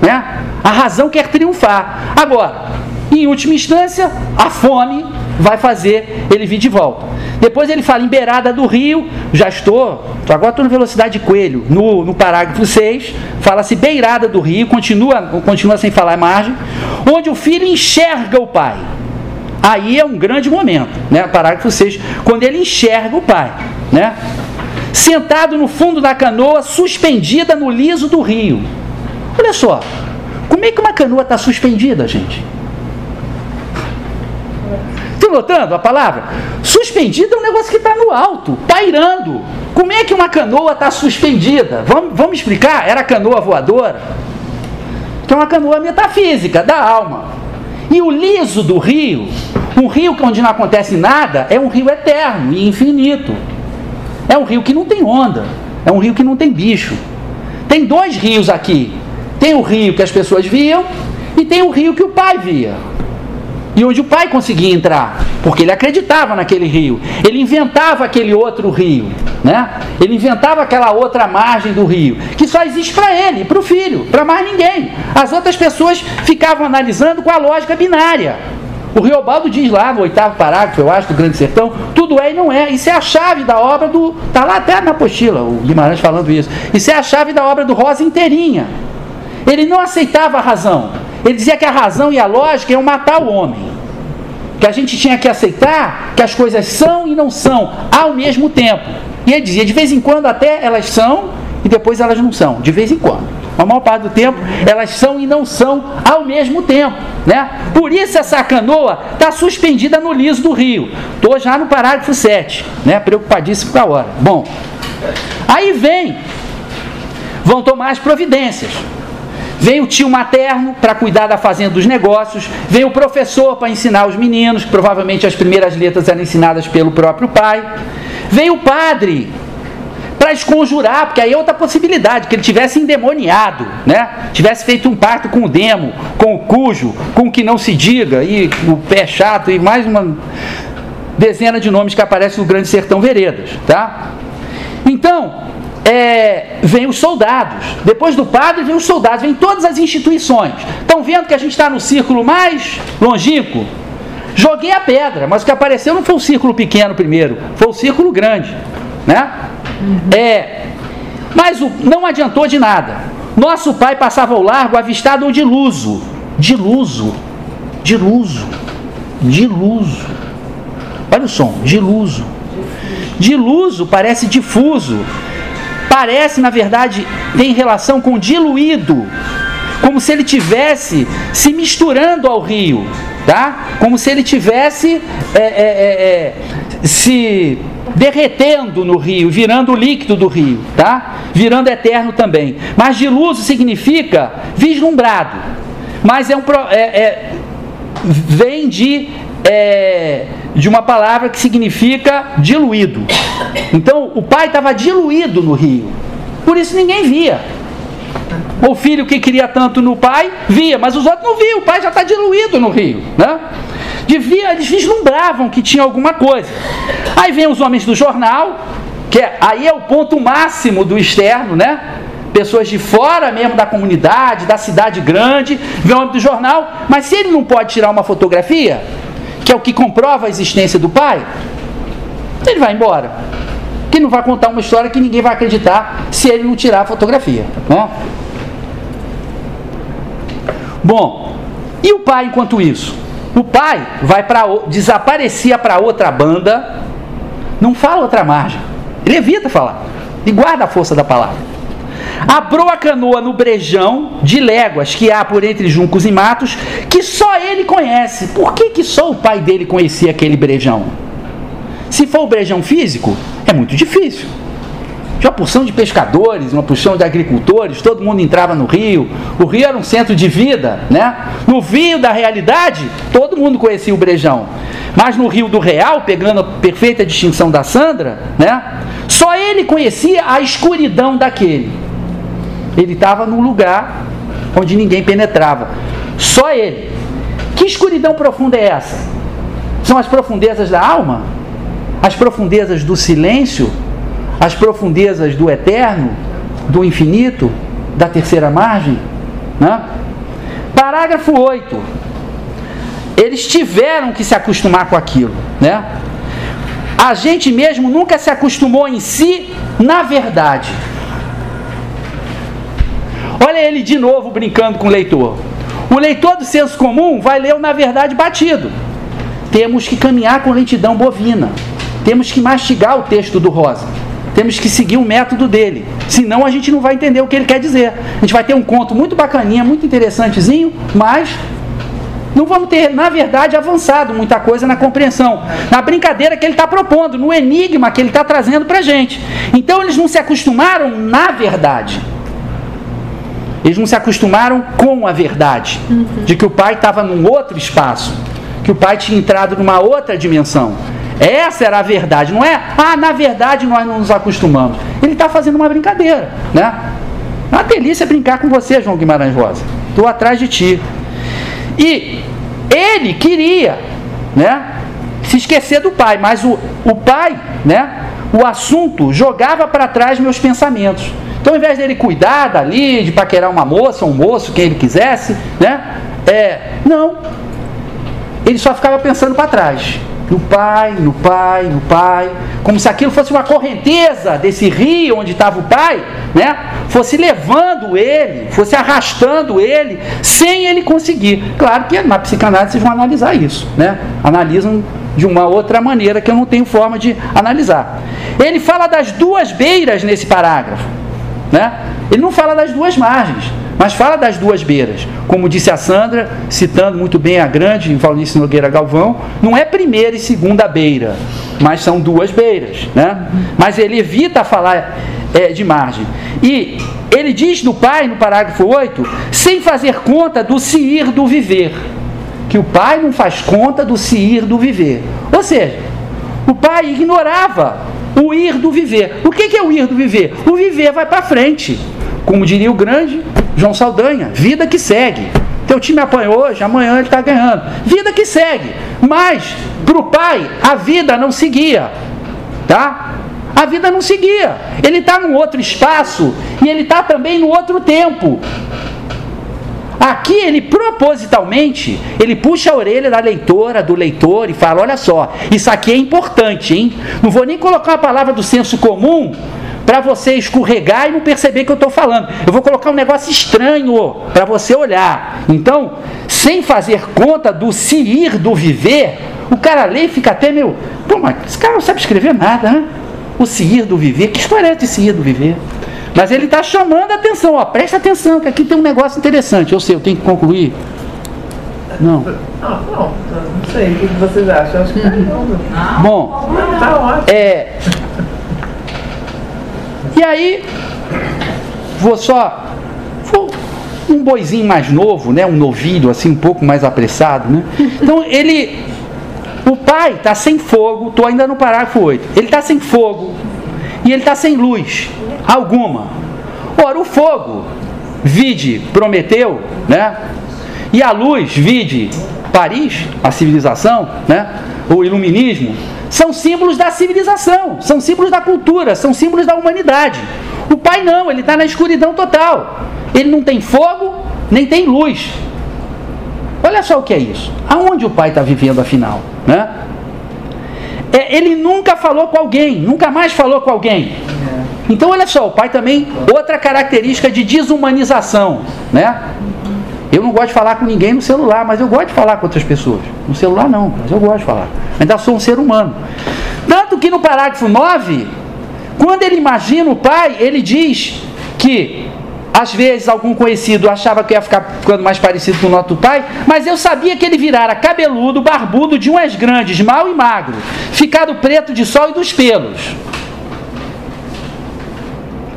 Né? A razão quer triunfar. Agora, em última instância, a fome vai fazer ele vir de volta. Depois ele fala em beirada do rio, já estou, agora estou na velocidade de coelho, no, no parágrafo 6, fala-se beirada do rio, continua, continua sem falar margem, onde o filho enxerga o pai. Aí é um grande momento, né? Parágrafo 6, quando ele enxerga o pai, né? Sentado no fundo da canoa, suspendida no liso do rio. Olha só, como é que uma canoa está suspendida, gente? Estão notando a palavra? Suspendida é um negócio que está no alto, pairando. Como é que uma canoa está suspendida? Vamos, vamos explicar? Era canoa voadora? Que é uma canoa metafísica, da alma. E o liso do rio, um rio onde não acontece nada, é um rio eterno e infinito. É um rio que não tem onda, é um rio que não tem bicho. Tem dois rios aqui. Tem o rio que as pessoas viam e tem o rio que o pai via e onde o pai conseguia entrar, porque ele acreditava naquele rio. Ele inventava aquele outro rio, né? Ele inventava aquela outra margem do rio, que só existe para ele, para o filho, para mais ninguém. As outras pessoas ficavam analisando com a lógica binária. O Riobaldo diz lá no oitavo parágrafo, eu acho, do Grande Sertão, tudo é e não é. Isso é a chave da obra do. Está lá até na apostila, o Guimarães falando isso. Isso é a chave da obra do Rosa inteirinha. Ele não aceitava a razão. Ele dizia que a razão e a lógica iam matar o homem. Que a gente tinha que aceitar que as coisas são e não são ao mesmo tempo. E ele dizia, de vez em quando até elas são e depois elas não são. De vez em quando. A maior parte do tempo elas são e não são ao mesmo tempo. Né? Por isso essa canoa está suspendida no liso do rio. Estou já no parágrafo 7, né? preocupadíssimo com a hora. Bom, aí vem, vão tomar as providências. Vem o tio materno para cuidar da fazenda dos negócios, vem o professor para ensinar os meninos, que provavelmente as primeiras letras eram ensinadas pelo próprio pai. Vem o padre para esconjurar, porque aí é outra possibilidade, que ele tivesse endemoniado, né? Tivesse feito um pacto com o demo, com o cujo, com o que não se diga, e o pé chato, e mais uma dezena de nomes que aparecem no Grande Sertão Veredas, tá? Então, é, vem os soldados. Depois do padre, vem os soldados, vem todas as instituições. Estão vendo que a gente está no círculo mais longínquo? Joguei a pedra, mas o que apareceu não foi o círculo pequeno primeiro, foi o círculo grande. Né? É, mas o, não adiantou de nada. Nosso pai passava ao largo avistado um diluso. Diluso. Diluso. Diluso. Olha o som, diluso. Diluso parece difuso parece, na verdade, tem relação com diluído, como se ele tivesse se misturando ao rio, tá? Como se ele tivesse é, é, é, é, se derretendo no rio, virando o líquido do rio, tá? Virando eterno também. Mas diluso significa vislumbrado. Mas é um é, é, vem de é, de uma palavra que significa diluído. Então o pai estava diluído no rio, por isso ninguém via. O filho que queria tanto no pai via, mas os outros não viam, o pai já está diluído no rio. Né? Devia, eles vislumbravam que tinha alguma coisa. Aí vem os homens do jornal, que é, aí é o ponto máximo do externo, né? pessoas de fora mesmo da comunidade, da cidade grande, vê o homem do jornal, mas se ele não pode tirar uma fotografia, que é o que comprova a existência do pai, ele vai embora. Que não vai contar uma história que ninguém vai acreditar se ele não tirar a fotografia. Né? Bom, e o pai enquanto isso? O pai vai para desaparecia para outra banda, não fala outra margem. Ele evita falar e guarda a força da palavra. Abrou a canoa no brejão de léguas que há por entre juncos e matos, que só ele conhece. Por que, que só o pai dele conhecia aquele brejão? Se for o brejão físico, é muito difícil. Tinha uma porção de pescadores, uma porção de agricultores, todo mundo entrava no rio. O rio era um centro de vida, né? No rio da realidade, todo mundo conhecia o brejão. Mas no rio do real, pegando a perfeita distinção da Sandra, né? Só ele conhecia a escuridão daquele. Ele estava num lugar onde ninguém penetrava. Só ele. Que escuridão profunda é essa? São as profundezas da alma? As profundezas do silêncio? As profundezas do eterno? Do infinito? Da terceira margem? Né? Parágrafo 8. eles tiveram que se acostumar com aquilo, né? A gente mesmo nunca se acostumou em si na verdade. Olha ele de novo brincando com o leitor. O leitor do senso comum vai ler o na verdade batido. Temos que caminhar com lentidão bovina. Temos que mastigar o texto do Rosa. Temos que seguir o método dele. Senão a gente não vai entender o que ele quer dizer. A gente vai ter um conto muito bacaninha, muito interessantezinho, mas não vamos ter, na verdade, avançado muita coisa na compreensão, na brincadeira que ele está propondo, no enigma que ele está trazendo para a gente. Então eles não se acostumaram na verdade. Eles não se acostumaram com a verdade, uhum. de que o pai estava num outro espaço, que o pai tinha entrado numa outra dimensão. Essa era a verdade, não é? Ah, na verdade nós não nos acostumamos. Ele está fazendo uma brincadeira, né? É uma delícia brincar com você, João Guimarães Rosa. Estou atrás de ti. E ele queria, né? Se esquecer do pai, mas o, o pai, né? O assunto jogava para trás meus pensamentos. Então, ao invés dele cuidar dali, de paquerar uma moça, um moço, quem ele quisesse, né? É, não. Ele só ficava pensando para trás no pai, no pai, no pai, como se aquilo fosse uma correnteza desse rio onde estava o pai, né? Fosse levando ele, fosse arrastando ele, sem ele conseguir. Claro que na psicanálise vocês vão analisar isso, né? Analisam de uma outra maneira que eu não tenho forma de analisar. Ele fala das duas beiras nesse parágrafo, né? Ele não fala das duas margens. Mas fala das duas beiras. Como disse a Sandra, citando muito bem a grande Valnice Nogueira Galvão, não é primeira e segunda beira, mas são duas beiras. Né? Mas ele evita falar é, de margem. E ele diz do pai, no parágrafo 8, sem fazer conta do se ir do viver. Que o pai não faz conta do se ir do viver. Ou seja, o pai ignorava o ir do viver. O que é o ir do viver? O viver vai para frente. Como diria o grande João Saldanha, vida que segue. Teu time apanhou hoje, amanhã ele está ganhando. Vida que segue. Mas, para o pai, a vida não seguia. Tá? A vida não seguia. Ele está num outro espaço e ele está também no outro tempo. Aqui ele propositalmente, ele puxa a orelha da leitora, do leitor e fala: olha só, isso aqui é importante, hein? Não vou nem colocar a palavra do senso comum, para você escorregar e não perceber que eu estou falando. Eu vou colocar um negócio estranho para você olhar. Então, sem fazer conta do se ir, do viver, o cara lê e fica até meio. Pô, mas esse cara não sabe escrever nada, né? O se ir do viver. Que história é de se ir do viver? Mas ele está chamando a atenção, ó, presta atenção, que aqui tem um negócio interessante. Eu sei, eu tenho que concluir. Não. Não, não, não sei. O que vocês acham? acho que tá não. Bom, tá ótimo. É, e aí, vou só. Vou, um boizinho mais novo, né? Um novilho, assim, um pouco mais apressado, né? Então ele. O pai está sem fogo, estou ainda no parágrafo 8. Ele está sem fogo e ele está sem luz alguma. Ora, o fogo, vide Prometeu, né? E a luz, vide Paris, a civilização, né? O iluminismo, são símbolos da civilização, são símbolos da cultura, são símbolos da humanidade. O pai não, ele está na escuridão total. Ele não tem fogo, nem tem luz. Olha só o que é isso. Aonde o pai está vivendo afinal? Né? É, ele nunca falou com alguém, nunca mais falou com alguém. Então, olha só, o pai também, outra característica de desumanização, né? Eu não gosto de falar com ninguém no celular, mas eu gosto de falar com outras pessoas. No celular não, mas eu gosto de falar. Ainda sou um ser humano. Tanto que no parágrafo 9, quando ele imagina o pai, ele diz que às vezes algum conhecido achava que ia ficar ficando mais parecido com o nosso pai, mas eu sabia que ele virara cabeludo, barbudo, de umas grandes, mal e magro, ficado preto de sol e dos pelos.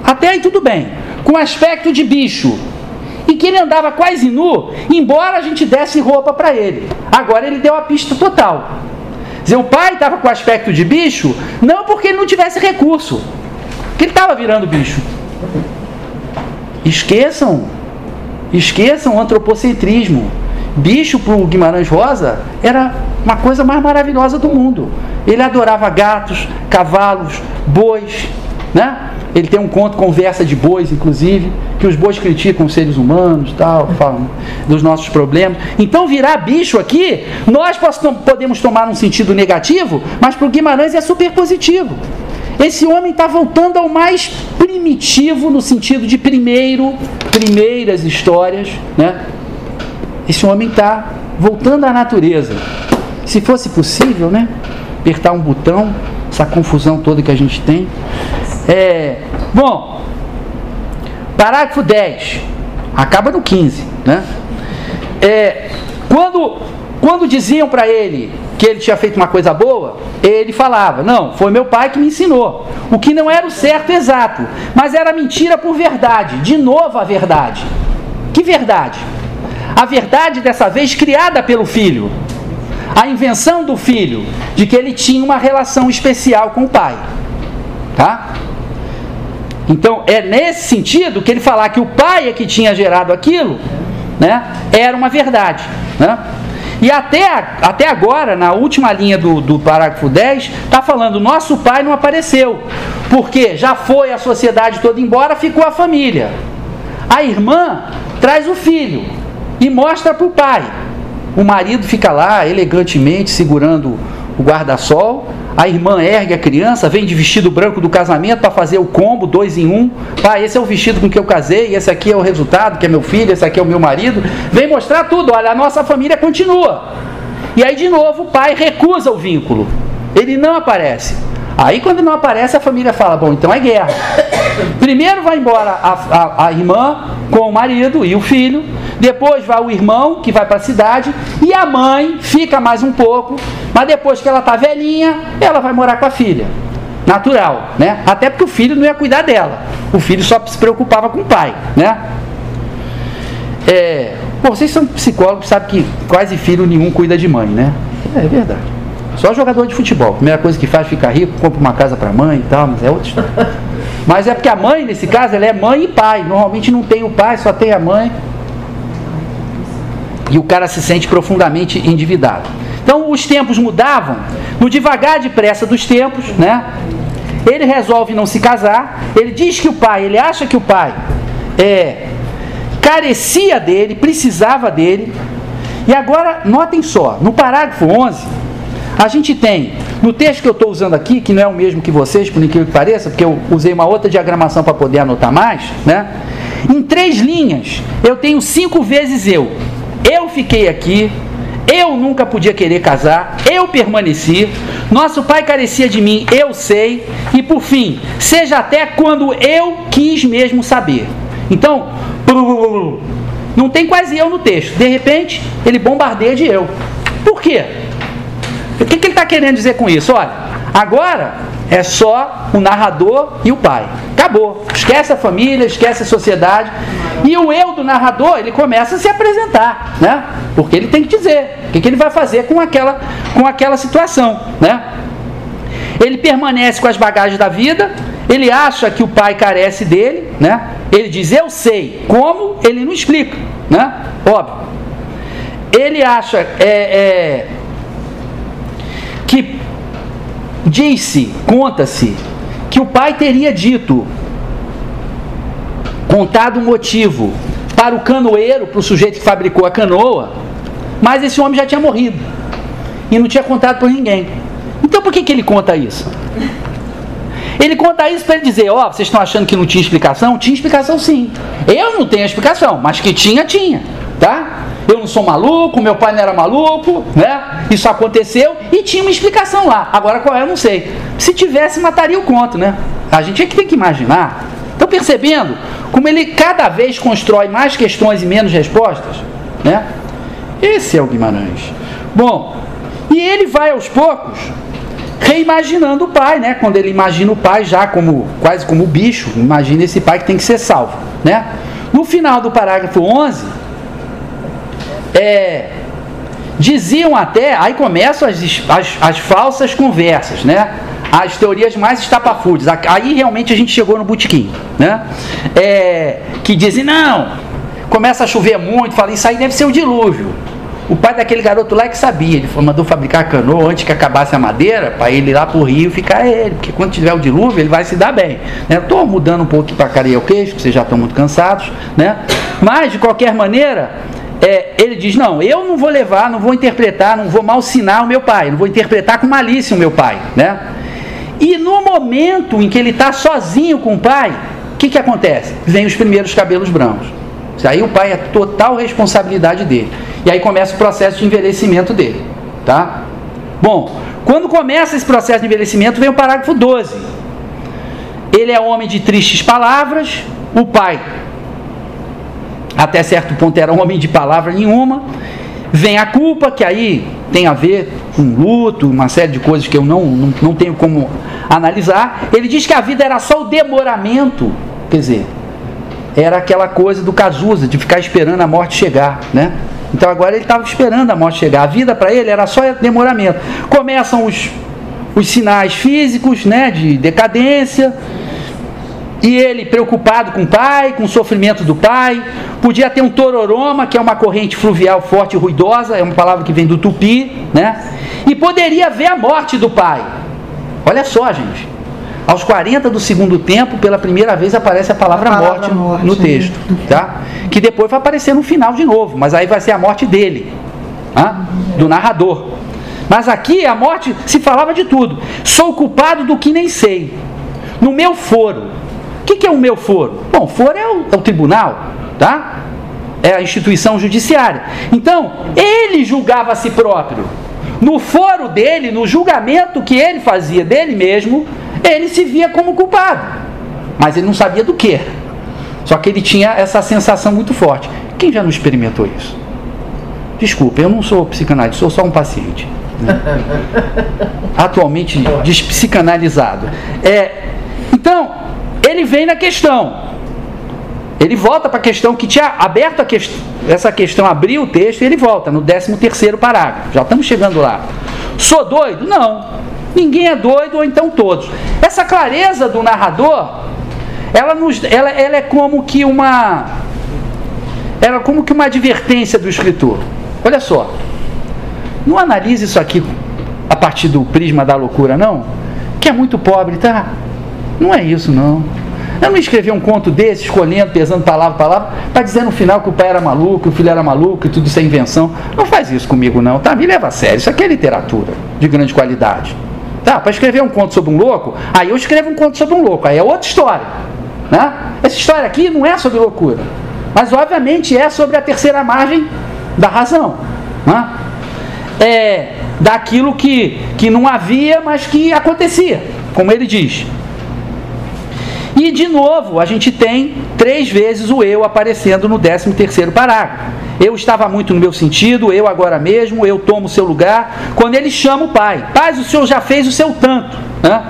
Até aí tudo bem. Com aspecto de bicho, e que ele andava quase nu, embora a gente desse roupa para ele. Agora ele deu a pista total. Dizer, o pai estava com aspecto de bicho, não porque ele não tivesse recurso, que ele estava virando bicho. Esqueçam, esqueçam o antropocentrismo. Bicho para o Guimarães Rosa era uma coisa mais maravilhosa do mundo. Ele adorava gatos, cavalos, bois, né? Ele tem um conto Conversa de Bois, inclusive, que os bois criticam os seres humanos, tal, falam dos nossos problemas. Então, virar bicho aqui, nós podemos tomar um sentido negativo, mas para o Guimarães é super positivo. Esse homem está voltando ao mais primitivo no sentido de primeiro, primeiras histórias, né? Esse homem está voltando à natureza. Se fosse possível, né? Apertar um botão, essa confusão toda que a gente tem. É, bom, parágrafo 10, acaba no 15, né? É, quando, quando diziam para ele que ele tinha feito uma coisa boa, ele falava: Não, foi meu pai que me ensinou. O que não era o certo exato, mas era mentira por verdade. De novo a verdade. Que verdade? A verdade dessa vez criada pelo filho. A invenção do filho de que ele tinha uma relação especial com o pai. Tá? Então é nesse sentido que ele falar que o pai é que tinha gerado aquilo, né? Era uma verdade, né? E até, até agora, na última linha do, do parágrafo 10, está falando: nosso pai não apareceu, porque já foi a sociedade toda embora, ficou a família. A irmã traz o filho e mostra para o pai. O marido fica lá elegantemente segurando o guarda-sol a irmã ergue a criança, vem de vestido branco do casamento para fazer o combo, dois em um. Pai, esse é o vestido com que eu casei, esse aqui é o resultado, que é meu filho, esse aqui é o meu marido. Vem mostrar tudo, olha, a nossa família continua. E aí, de novo, o pai recusa o vínculo. Ele não aparece. Aí, quando não aparece, a família fala: bom, então é guerra. Primeiro vai embora a, a, a irmã com o marido e o filho, depois vai o irmão que vai para a cidade e a mãe fica mais um pouco, mas depois que ela está velhinha, ela vai morar com a filha. Natural, né? Até porque o filho não ia cuidar dela. O filho só se preocupava com o pai, né? É, bom, vocês são psicólogos, sabem que quase filho nenhum cuida de mãe, né? É, é verdade. Só jogador de futebol. A primeira coisa que faz é ficar rico, compra uma casa para a mãe e tal, mas é outra história. Mas é porque a mãe, nesse caso, ela é mãe e pai. Normalmente não tem o pai, só tem a mãe. E o cara se sente profundamente endividado. Então os tempos mudavam, no devagar depressa dos tempos, né? Ele resolve não se casar, ele diz que o pai, ele acha que o pai é, carecia dele, precisava dele. E agora, notem só, no parágrafo 11, a gente tem, no texto que eu estou usando aqui, que não é o mesmo que vocês, por incrível que pareça, porque eu usei uma outra diagramação para poder anotar mais, né? Em três linhas, eu tenho cinco vezes eu. Eu fiquei aqui, eu nunca podia querer casar, eu permaneci, nosso pai carecia de mim, eu sei, e por fim, seja até quando eu quis mesmo saber. Então, não tem quase eu no texto. De repente, ele bombardeia de eu. Por quê? O que, ele está querendo dizer com isso? Olha, agora é só o narrador e o pai. Acabou. Esquece a família, esquece a sociedade. E o eu do narrador, ele começa a se apresentar, né? Porque ele tem que dizer o que, ele vai fazer com aquela, com aquela situação, né? Ele permanece com as bagagens da vida, ele acha que o pai carece dele, né? Ele diz, eu sei. Como? Ele não explica, né? Óbvio. Ele acha, é, é que disse, conta-se, que o pai teria dito, contado o motivo para o canoeiro, para o sujeito que fabricou a canoa, mas esse homem já tinha morrido e não tinha contado para ninguém. Então por que, que ele conta isso? Ele conta isso para dizer: Ó, oh, vocês estão achando que não tinha explicação? Tinha explicação sim. Eu não tenho explicação, mas que tinha, tinha. Eu não sou maluco, meu pai não era maluco, né? Isso aconteceu e tinha uma explicação lá. Agora qual é, eu não sei. Se tivesse, mataria o conto, né? A gente é que tem que imaginar. Estão percebendo como ele cada vez constrói mais questões e menos respostas? Né? Esse é o Guimarães. Bom, e ele vai aos poucos reimaginando o pai, né? Quando ele imagina o pai já como quase como bicho, imagina esse pai que tem que ser salvo, né? No final do parágrafo 11, é, diziam até, aí começam as, as, as, falsas conversas, né? As teorias mais estapafúrdias. Aí realmente a gente chegou no botequim, né? É, que dizem, não, começa a chover muito, fala, isso aí deve ser o dilúvio. O pai daquele garoto lá é que sabia, ele mandou fabricar canoa antes que acabasse a madeira, para ele ir lá pro rio ficar ele, porque quando tiver o dilúvio ele vai se dar bem. Estou né? mudando um pouco para careia o queixo, vocês já estão muito cansados, né? Mas de qualquer maneira, é, ele diz: Não, eu não vou levar, não vou interpretar, não vou malsinar o meu pai, não vou interpretar com malícia o meu pai. Né? E no momento em que ele está sozinho com o pai, o que, que acontece? Vem os primeiros cabelos brancos. Aí o pai é total responsabilidade dele. E aí começa o processo de envelhecimento dele. Tá? Bom, quando começa esse processo de envelhecimento, vem o parágrafo 12. Ele é homem de tristes palavras, o pai até certo ponto era homem de palavra nenhuma. Vem a culpa, que aí tem a ver com luto, uma série de coisas que eu não, não, não tenho como analisar. Ele diz que a vida era só o demoramento, quer dizer, era aquela coisa do Cazuza, de ficar esperando a morte chegar, né? Então agora ele estava esperando a morte chegar. A vida para ele era só demoramento. Começam os, os sinais físicos, né, de decadência, e ele preocupado com o pai, com o sofrimento do pai, podia ter um tororoma, que é uma corrente fluvial forte e ruidosa, é uma palavra que vem do tupi, né? E poderia ver a morte do pai. Olha só, gente. Aos 40 do segundo tempo, pela primeira vez aparece a palavra, a palavra morte, morte, no texto, tá? Que depois vai aparecer no final de novo, mas aí vai ser a morte dele, tá? do narrador. Mas aqui a morte se falava de tudo. Sou culpado do que nem sei. No meu foro, que, que é o meu foro? Bom, foro é o, é o tribunal, tá? É a instituição judiciária. Então, ele julgava a si próprio. No foro dele, no julgamento que ele fazia dele mesmo, ele se via como culpado. Mas ele não sabia do que. Só que ele tinha essa sensação muito forte. Quem já não experimentou isso? Desculpa, eu não sou psicanalista, sou só um paciente. Né? Atualmente despsicanalizado. É, então, ele vem na questão. Ele volta para a questão que tinha aberto essa questão, abriu o texto e ele volta no 13 terceiro parágrafo. Já estamos chegando lá. Sou doido? Não. Ninguém é doido ou então todos. Essa clareza do narrador, ela, nos, ela, ela é como que uma era como que uma advertência do escritor. Olha só. Não analise isso aqui a partir do prisma da loucura, não. Que é muito pobre, tá? Não é isso, não. Eu não escrevi um conto desse, escolhendo, pesando palavra palavra, para dizer no final que o pai era maluco, que o filho era maluco e tudo isso é invenção. Não faz isso comigo, não, tá? Me leva a sério. Isso aqui é literatura de grande qualidade. Tá? Para escrever um conto sobre um louco, aí eu escrevo um conto sobre um louco, aí é outra história. Né? Essa história aqui não é sobre loucura, mas obviamente é sobre a terceira margem da razão. Né? É daquilo que, que não havia, mas que acontecia, como ele diz. E de novo, a gente tem três vezes o eu aparecendo no 13 terceiro parágrafo. Eu estava muito no meu sentido, eu agora mesmo, eu tomo o seu lugar. Quando ele chama o pai, pai, o senhor já fez o seu tanto. Né?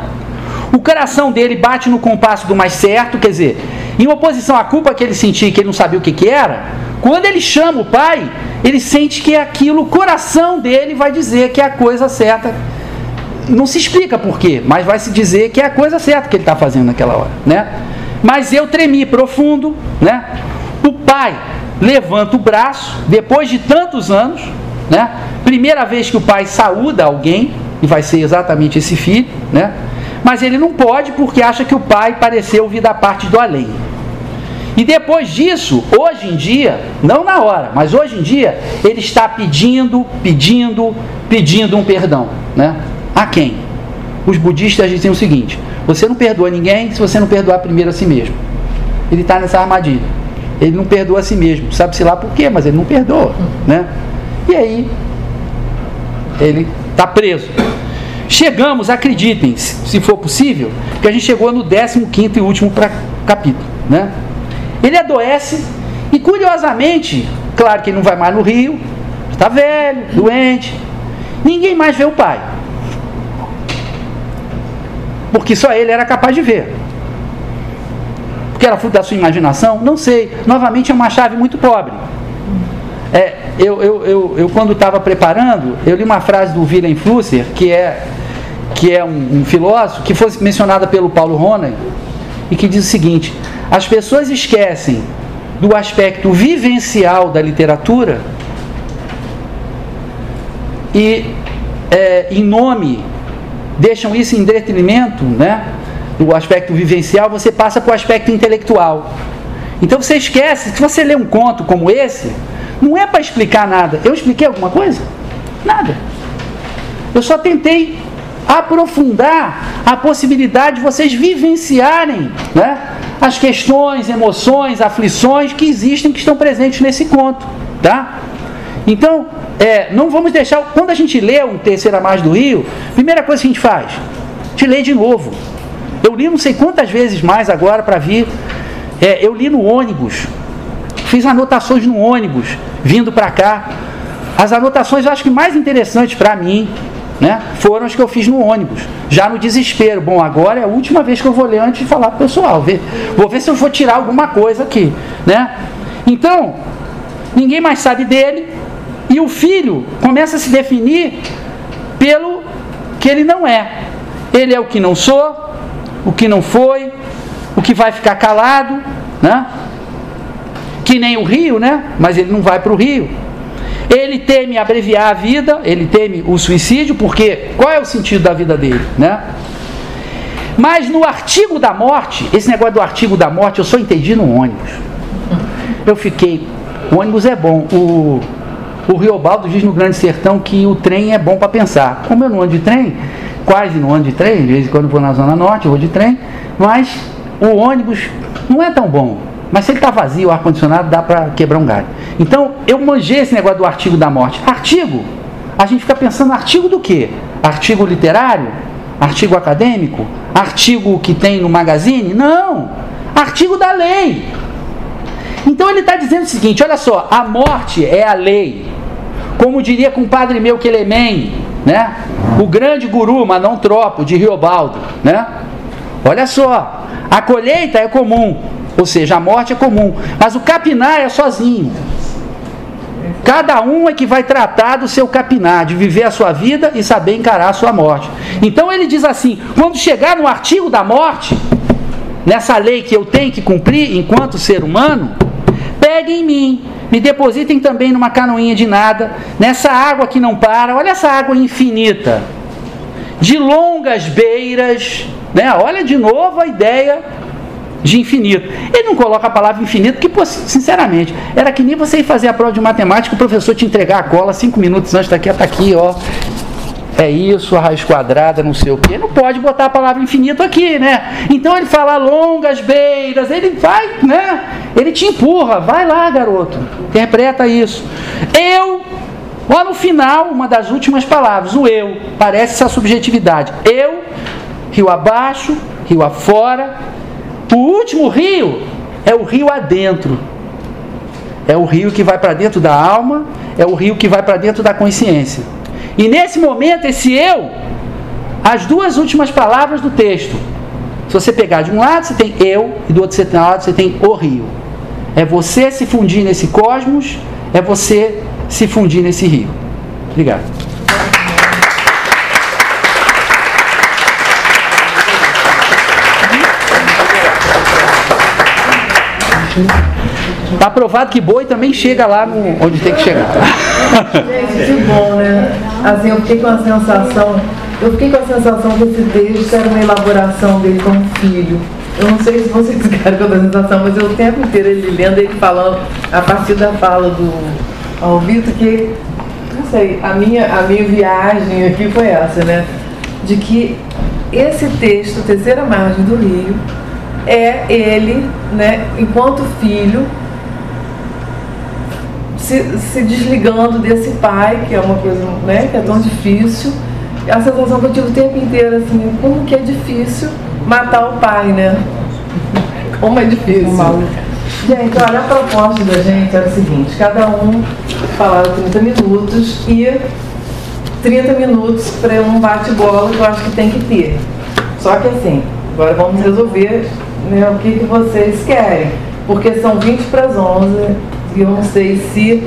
O coração dele bate no compasso do mais certo, quer dizer, em oposição à culpa que ele sentia, que ele não sabia o que, que era, quando ele chama o pai, ele sente que é aquilo, o coração dele vai dizer que é a coisa certa não se explica por quê, mas vai se dizer que é a coisa certa que ele está fazendo naquela hora, né? Mas eu tremi profundo, né? O pai levanta o braço depois de tantos anos, né? Primeira vez que o pai saúda alguém e vai ser exatamente esse filho, né? Mas ele não pode porque acha que o pai pareceu vir da parte do além. E depois disso, hoje em dia, não na hora, mas hoje em dia, ele está pedindo, pedindo, pedindo um perdão, né? A quem? Os budistas dizem o seguinte: você não perdoa ninguém se você não perdoar primeiro a si mesmo. Ele está nessa armadilha. Ele não perdoa a si mesmo. Sabe-se lá por quê, mas ele não perdoa. Né? E aí, ele está preso. Chegamos, acreditem, se for possível, que a gente chegou no 15 e último pra, capítulo. Né? Ele adoece e, curiosamente, claro que ele não vai mais no rio, está velho, doente, ninguém mais vê o pai porque só ele era capaz de ver. Porque era fruto da sua imaginação? Não sei. Novamente é uma chave muito pobre. É, eu, eu, eu, eu quando estava preparando, eu li uma frase do Willem Flusser, que é, que é um, um filósofo, que foi mencionada pelo Paulo Roney, e que diz o seguinte: as pessoas esquecem do aspecto vivencial da literatura e é, em nome deixam isso em detrimento, né? Do aspecto vivencial, você passa para o aspecto intelectual. Então você esquece, se você lê um conto como esse, não é para explicar nada. Eu expliquei alguma coisa? Nada. Eu só tentei aprofundar a possibilidade de vocês vivenciarem né, as questões, emoções, aflições que existem, que estão presentes nesse conto. Tá? Então, é, não vamos deixar. Quando a gente lê um Terceira Mais do Rio, primeira coisa que a gente faz, a gente lê de novo. Eu li não sei quantas vezes mais agora para vir. É, eu li no ônibus, fiz anotações no ônibus, vindo para cá. As anotações eu acho que mais interessantes para mim né, foram as que eu fiz no ônibus, já no desespero. Bom, agora é a última vez que eu vou ler antes de falar pessoal. Ver, vou ver se eu vou tirar alguma coisa aqui. Né? Então, ninguém mais sabe dele, o filho começa a se definir pelo que ele não é. Ele é o que não sou, o que não foi, o que vai ficar calado, né? Que nem o rio, né? Mas ele não vai para o rio. Ele teme abreviar a vida, ele teme o suicídio, porque qual é o sentido da vida dele, né? Mas no artigo da morte, esse negócio do artigo da morte, eu só entendi no ônibus. Eu fiquei, o ônibus é bom. O, o Riobaldo diz no Grande Sertão que o trem é bom para pensar. Como eu não ando de trem, quase não ando de trem, de vez em quando vou na Zona Norte, vou de trem, mas o ônibus não é tão bom. Mas se ele está vazio, o ar-condicionado, dá para quebrar um galho. Então, eu manjei esse negócio do artigo da morte. Artigo, a gente fica pensando, artigo do quê? Artigo literário? Artigo acadêmico? Artigo que tem no magazine? Não! Artigo da lei. Então ele está dizendo o seguinte: olha só, a morte é a lei. Como diria com o padre meu Quelemen, né? O grande guru Manon Tropo de Riobaldo, né? Olha só, a colheita é comum, ou seja, a morte é comum, mas o capinar é sozinho. Cada um é que vai tratar do seu capinar, de viver a sua vida e saber encarar a sua morte. Então ele diz assim: quando chegar no artigo da morte, nessa lei que eu tenho que cumprir enquanto ser humano, peguem em mim, me depositem também numa canoinha de nada, nessa água que não para, olha essa água infinita, de longas beiras, né? olha de novo a ideia de infinito. Ele não coloca a palavra infinito, porque, sinceramente, era que nem você ir fazer a prova de matemática, o professor te entregar a cola cinco minutos antes daqui, tá aqui, ó. É isso, a raiz quadrada, não sei o quê. Não pode botar a palavra infinito aqui, né? Então ele fala longas beiras, ele vai, né? Ele te empurra, vai lá, garoto. Interpreta isso. Eu, lá no final, uma das últimas palavras, o eu, parece essa subjetividade. Eu, rio abaixo, rio afora, o último rio é o rio adentro. É o rio que vai para dentro da alma, é o rio que vai para dentro da consciência. E nesse momento, esse eu, as duas últimas palavras do texto. Se você pegar de um lado, você tem eu, e do outro lado, você tem o rio. É você se fundir nesse cosmos, é você se fundir nesse rio. Obrigado. Está provado que boi também chega lá no, onde tem que chegar. Gente, que bom, né? Assim, eu fiquei com a sensação, eu fiquei com a sensação que esse texto era uma elaboração dele como filho. Eu não sei se vocês ficaram com a sensação, mas eu o tempo inteiro ele lendo, ele falando, a partir da fala do Alvito, que, não sei, a minha, a minha viagem aqui foi essa, né? De que esse texto, Terceira Margem do Rio, é ele, né, enquanto filho, se, se desligando desse pai, que é uma coisa né, que é tão difícil. A sensação que eu tive o tempo inteiro, assim, como que é difícil matar o pai, né? Como é difícil. Gente, olha, a proposta da gente era o seguinte, cada um falava 30 minutos e 30 minutos para um bate-bola que eu acho que tem que ter. Só que assim, agora vamos resolver né, o que, que vocês querem. Porque são 20 para as 11 e eu não sei se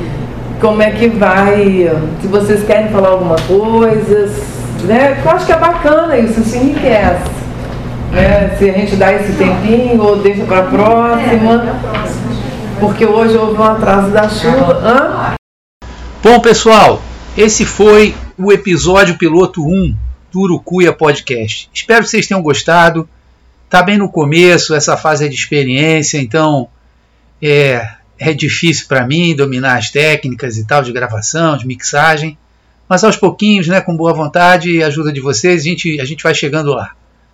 como é que vai, se vocês querem falar alguma coisa, né? Eu acho que é bacana isso, isso enriquece. Né? Se a gente dá esse tempinho ou deixa para a próxima. Porque hoje houve um atraso da chuva. Hã? Bom, pessoal, esse foi o episódio piloto 1 do Urucuia Podcast. Espero que vocês tenham gostado. Tá bem no começo, essa fase é de experiência, então é, é difícil para mim dominar as técnicas e tal de gravação, de mixagem, mas aos pouquinhos, né, com boa vontade e ajuda de vocês, a gente, a gente vai chegando lá,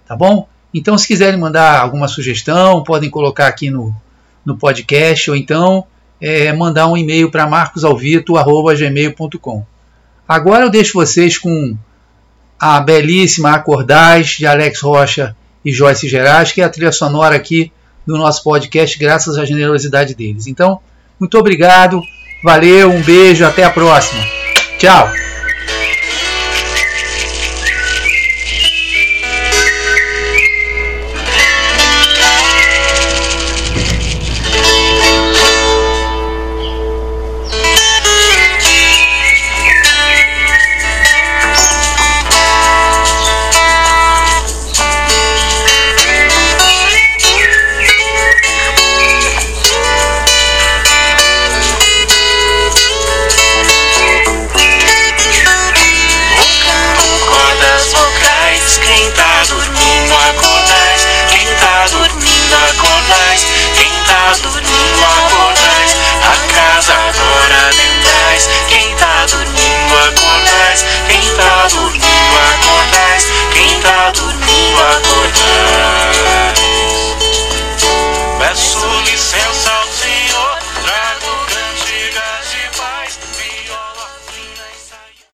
tá bom? Então, se quiserem mandar alguma sugestão, podem colocar aqui no, no podcast ou então é, mandar um e-mail para marcosalvito.gmail.com. Agora eu deixo vocês com a belíssima Acordais de Alex Rocha e Joyce Gerais, que é a trilha sonora aqui do nosso podcast, graças à generosidade deles. Então, muito obrigado, valeu, um beijo, até a próxima. Tchau! acordais, quem tá dormindo acordais, quem tá dormindo acordais, quem tá dormindo acordais.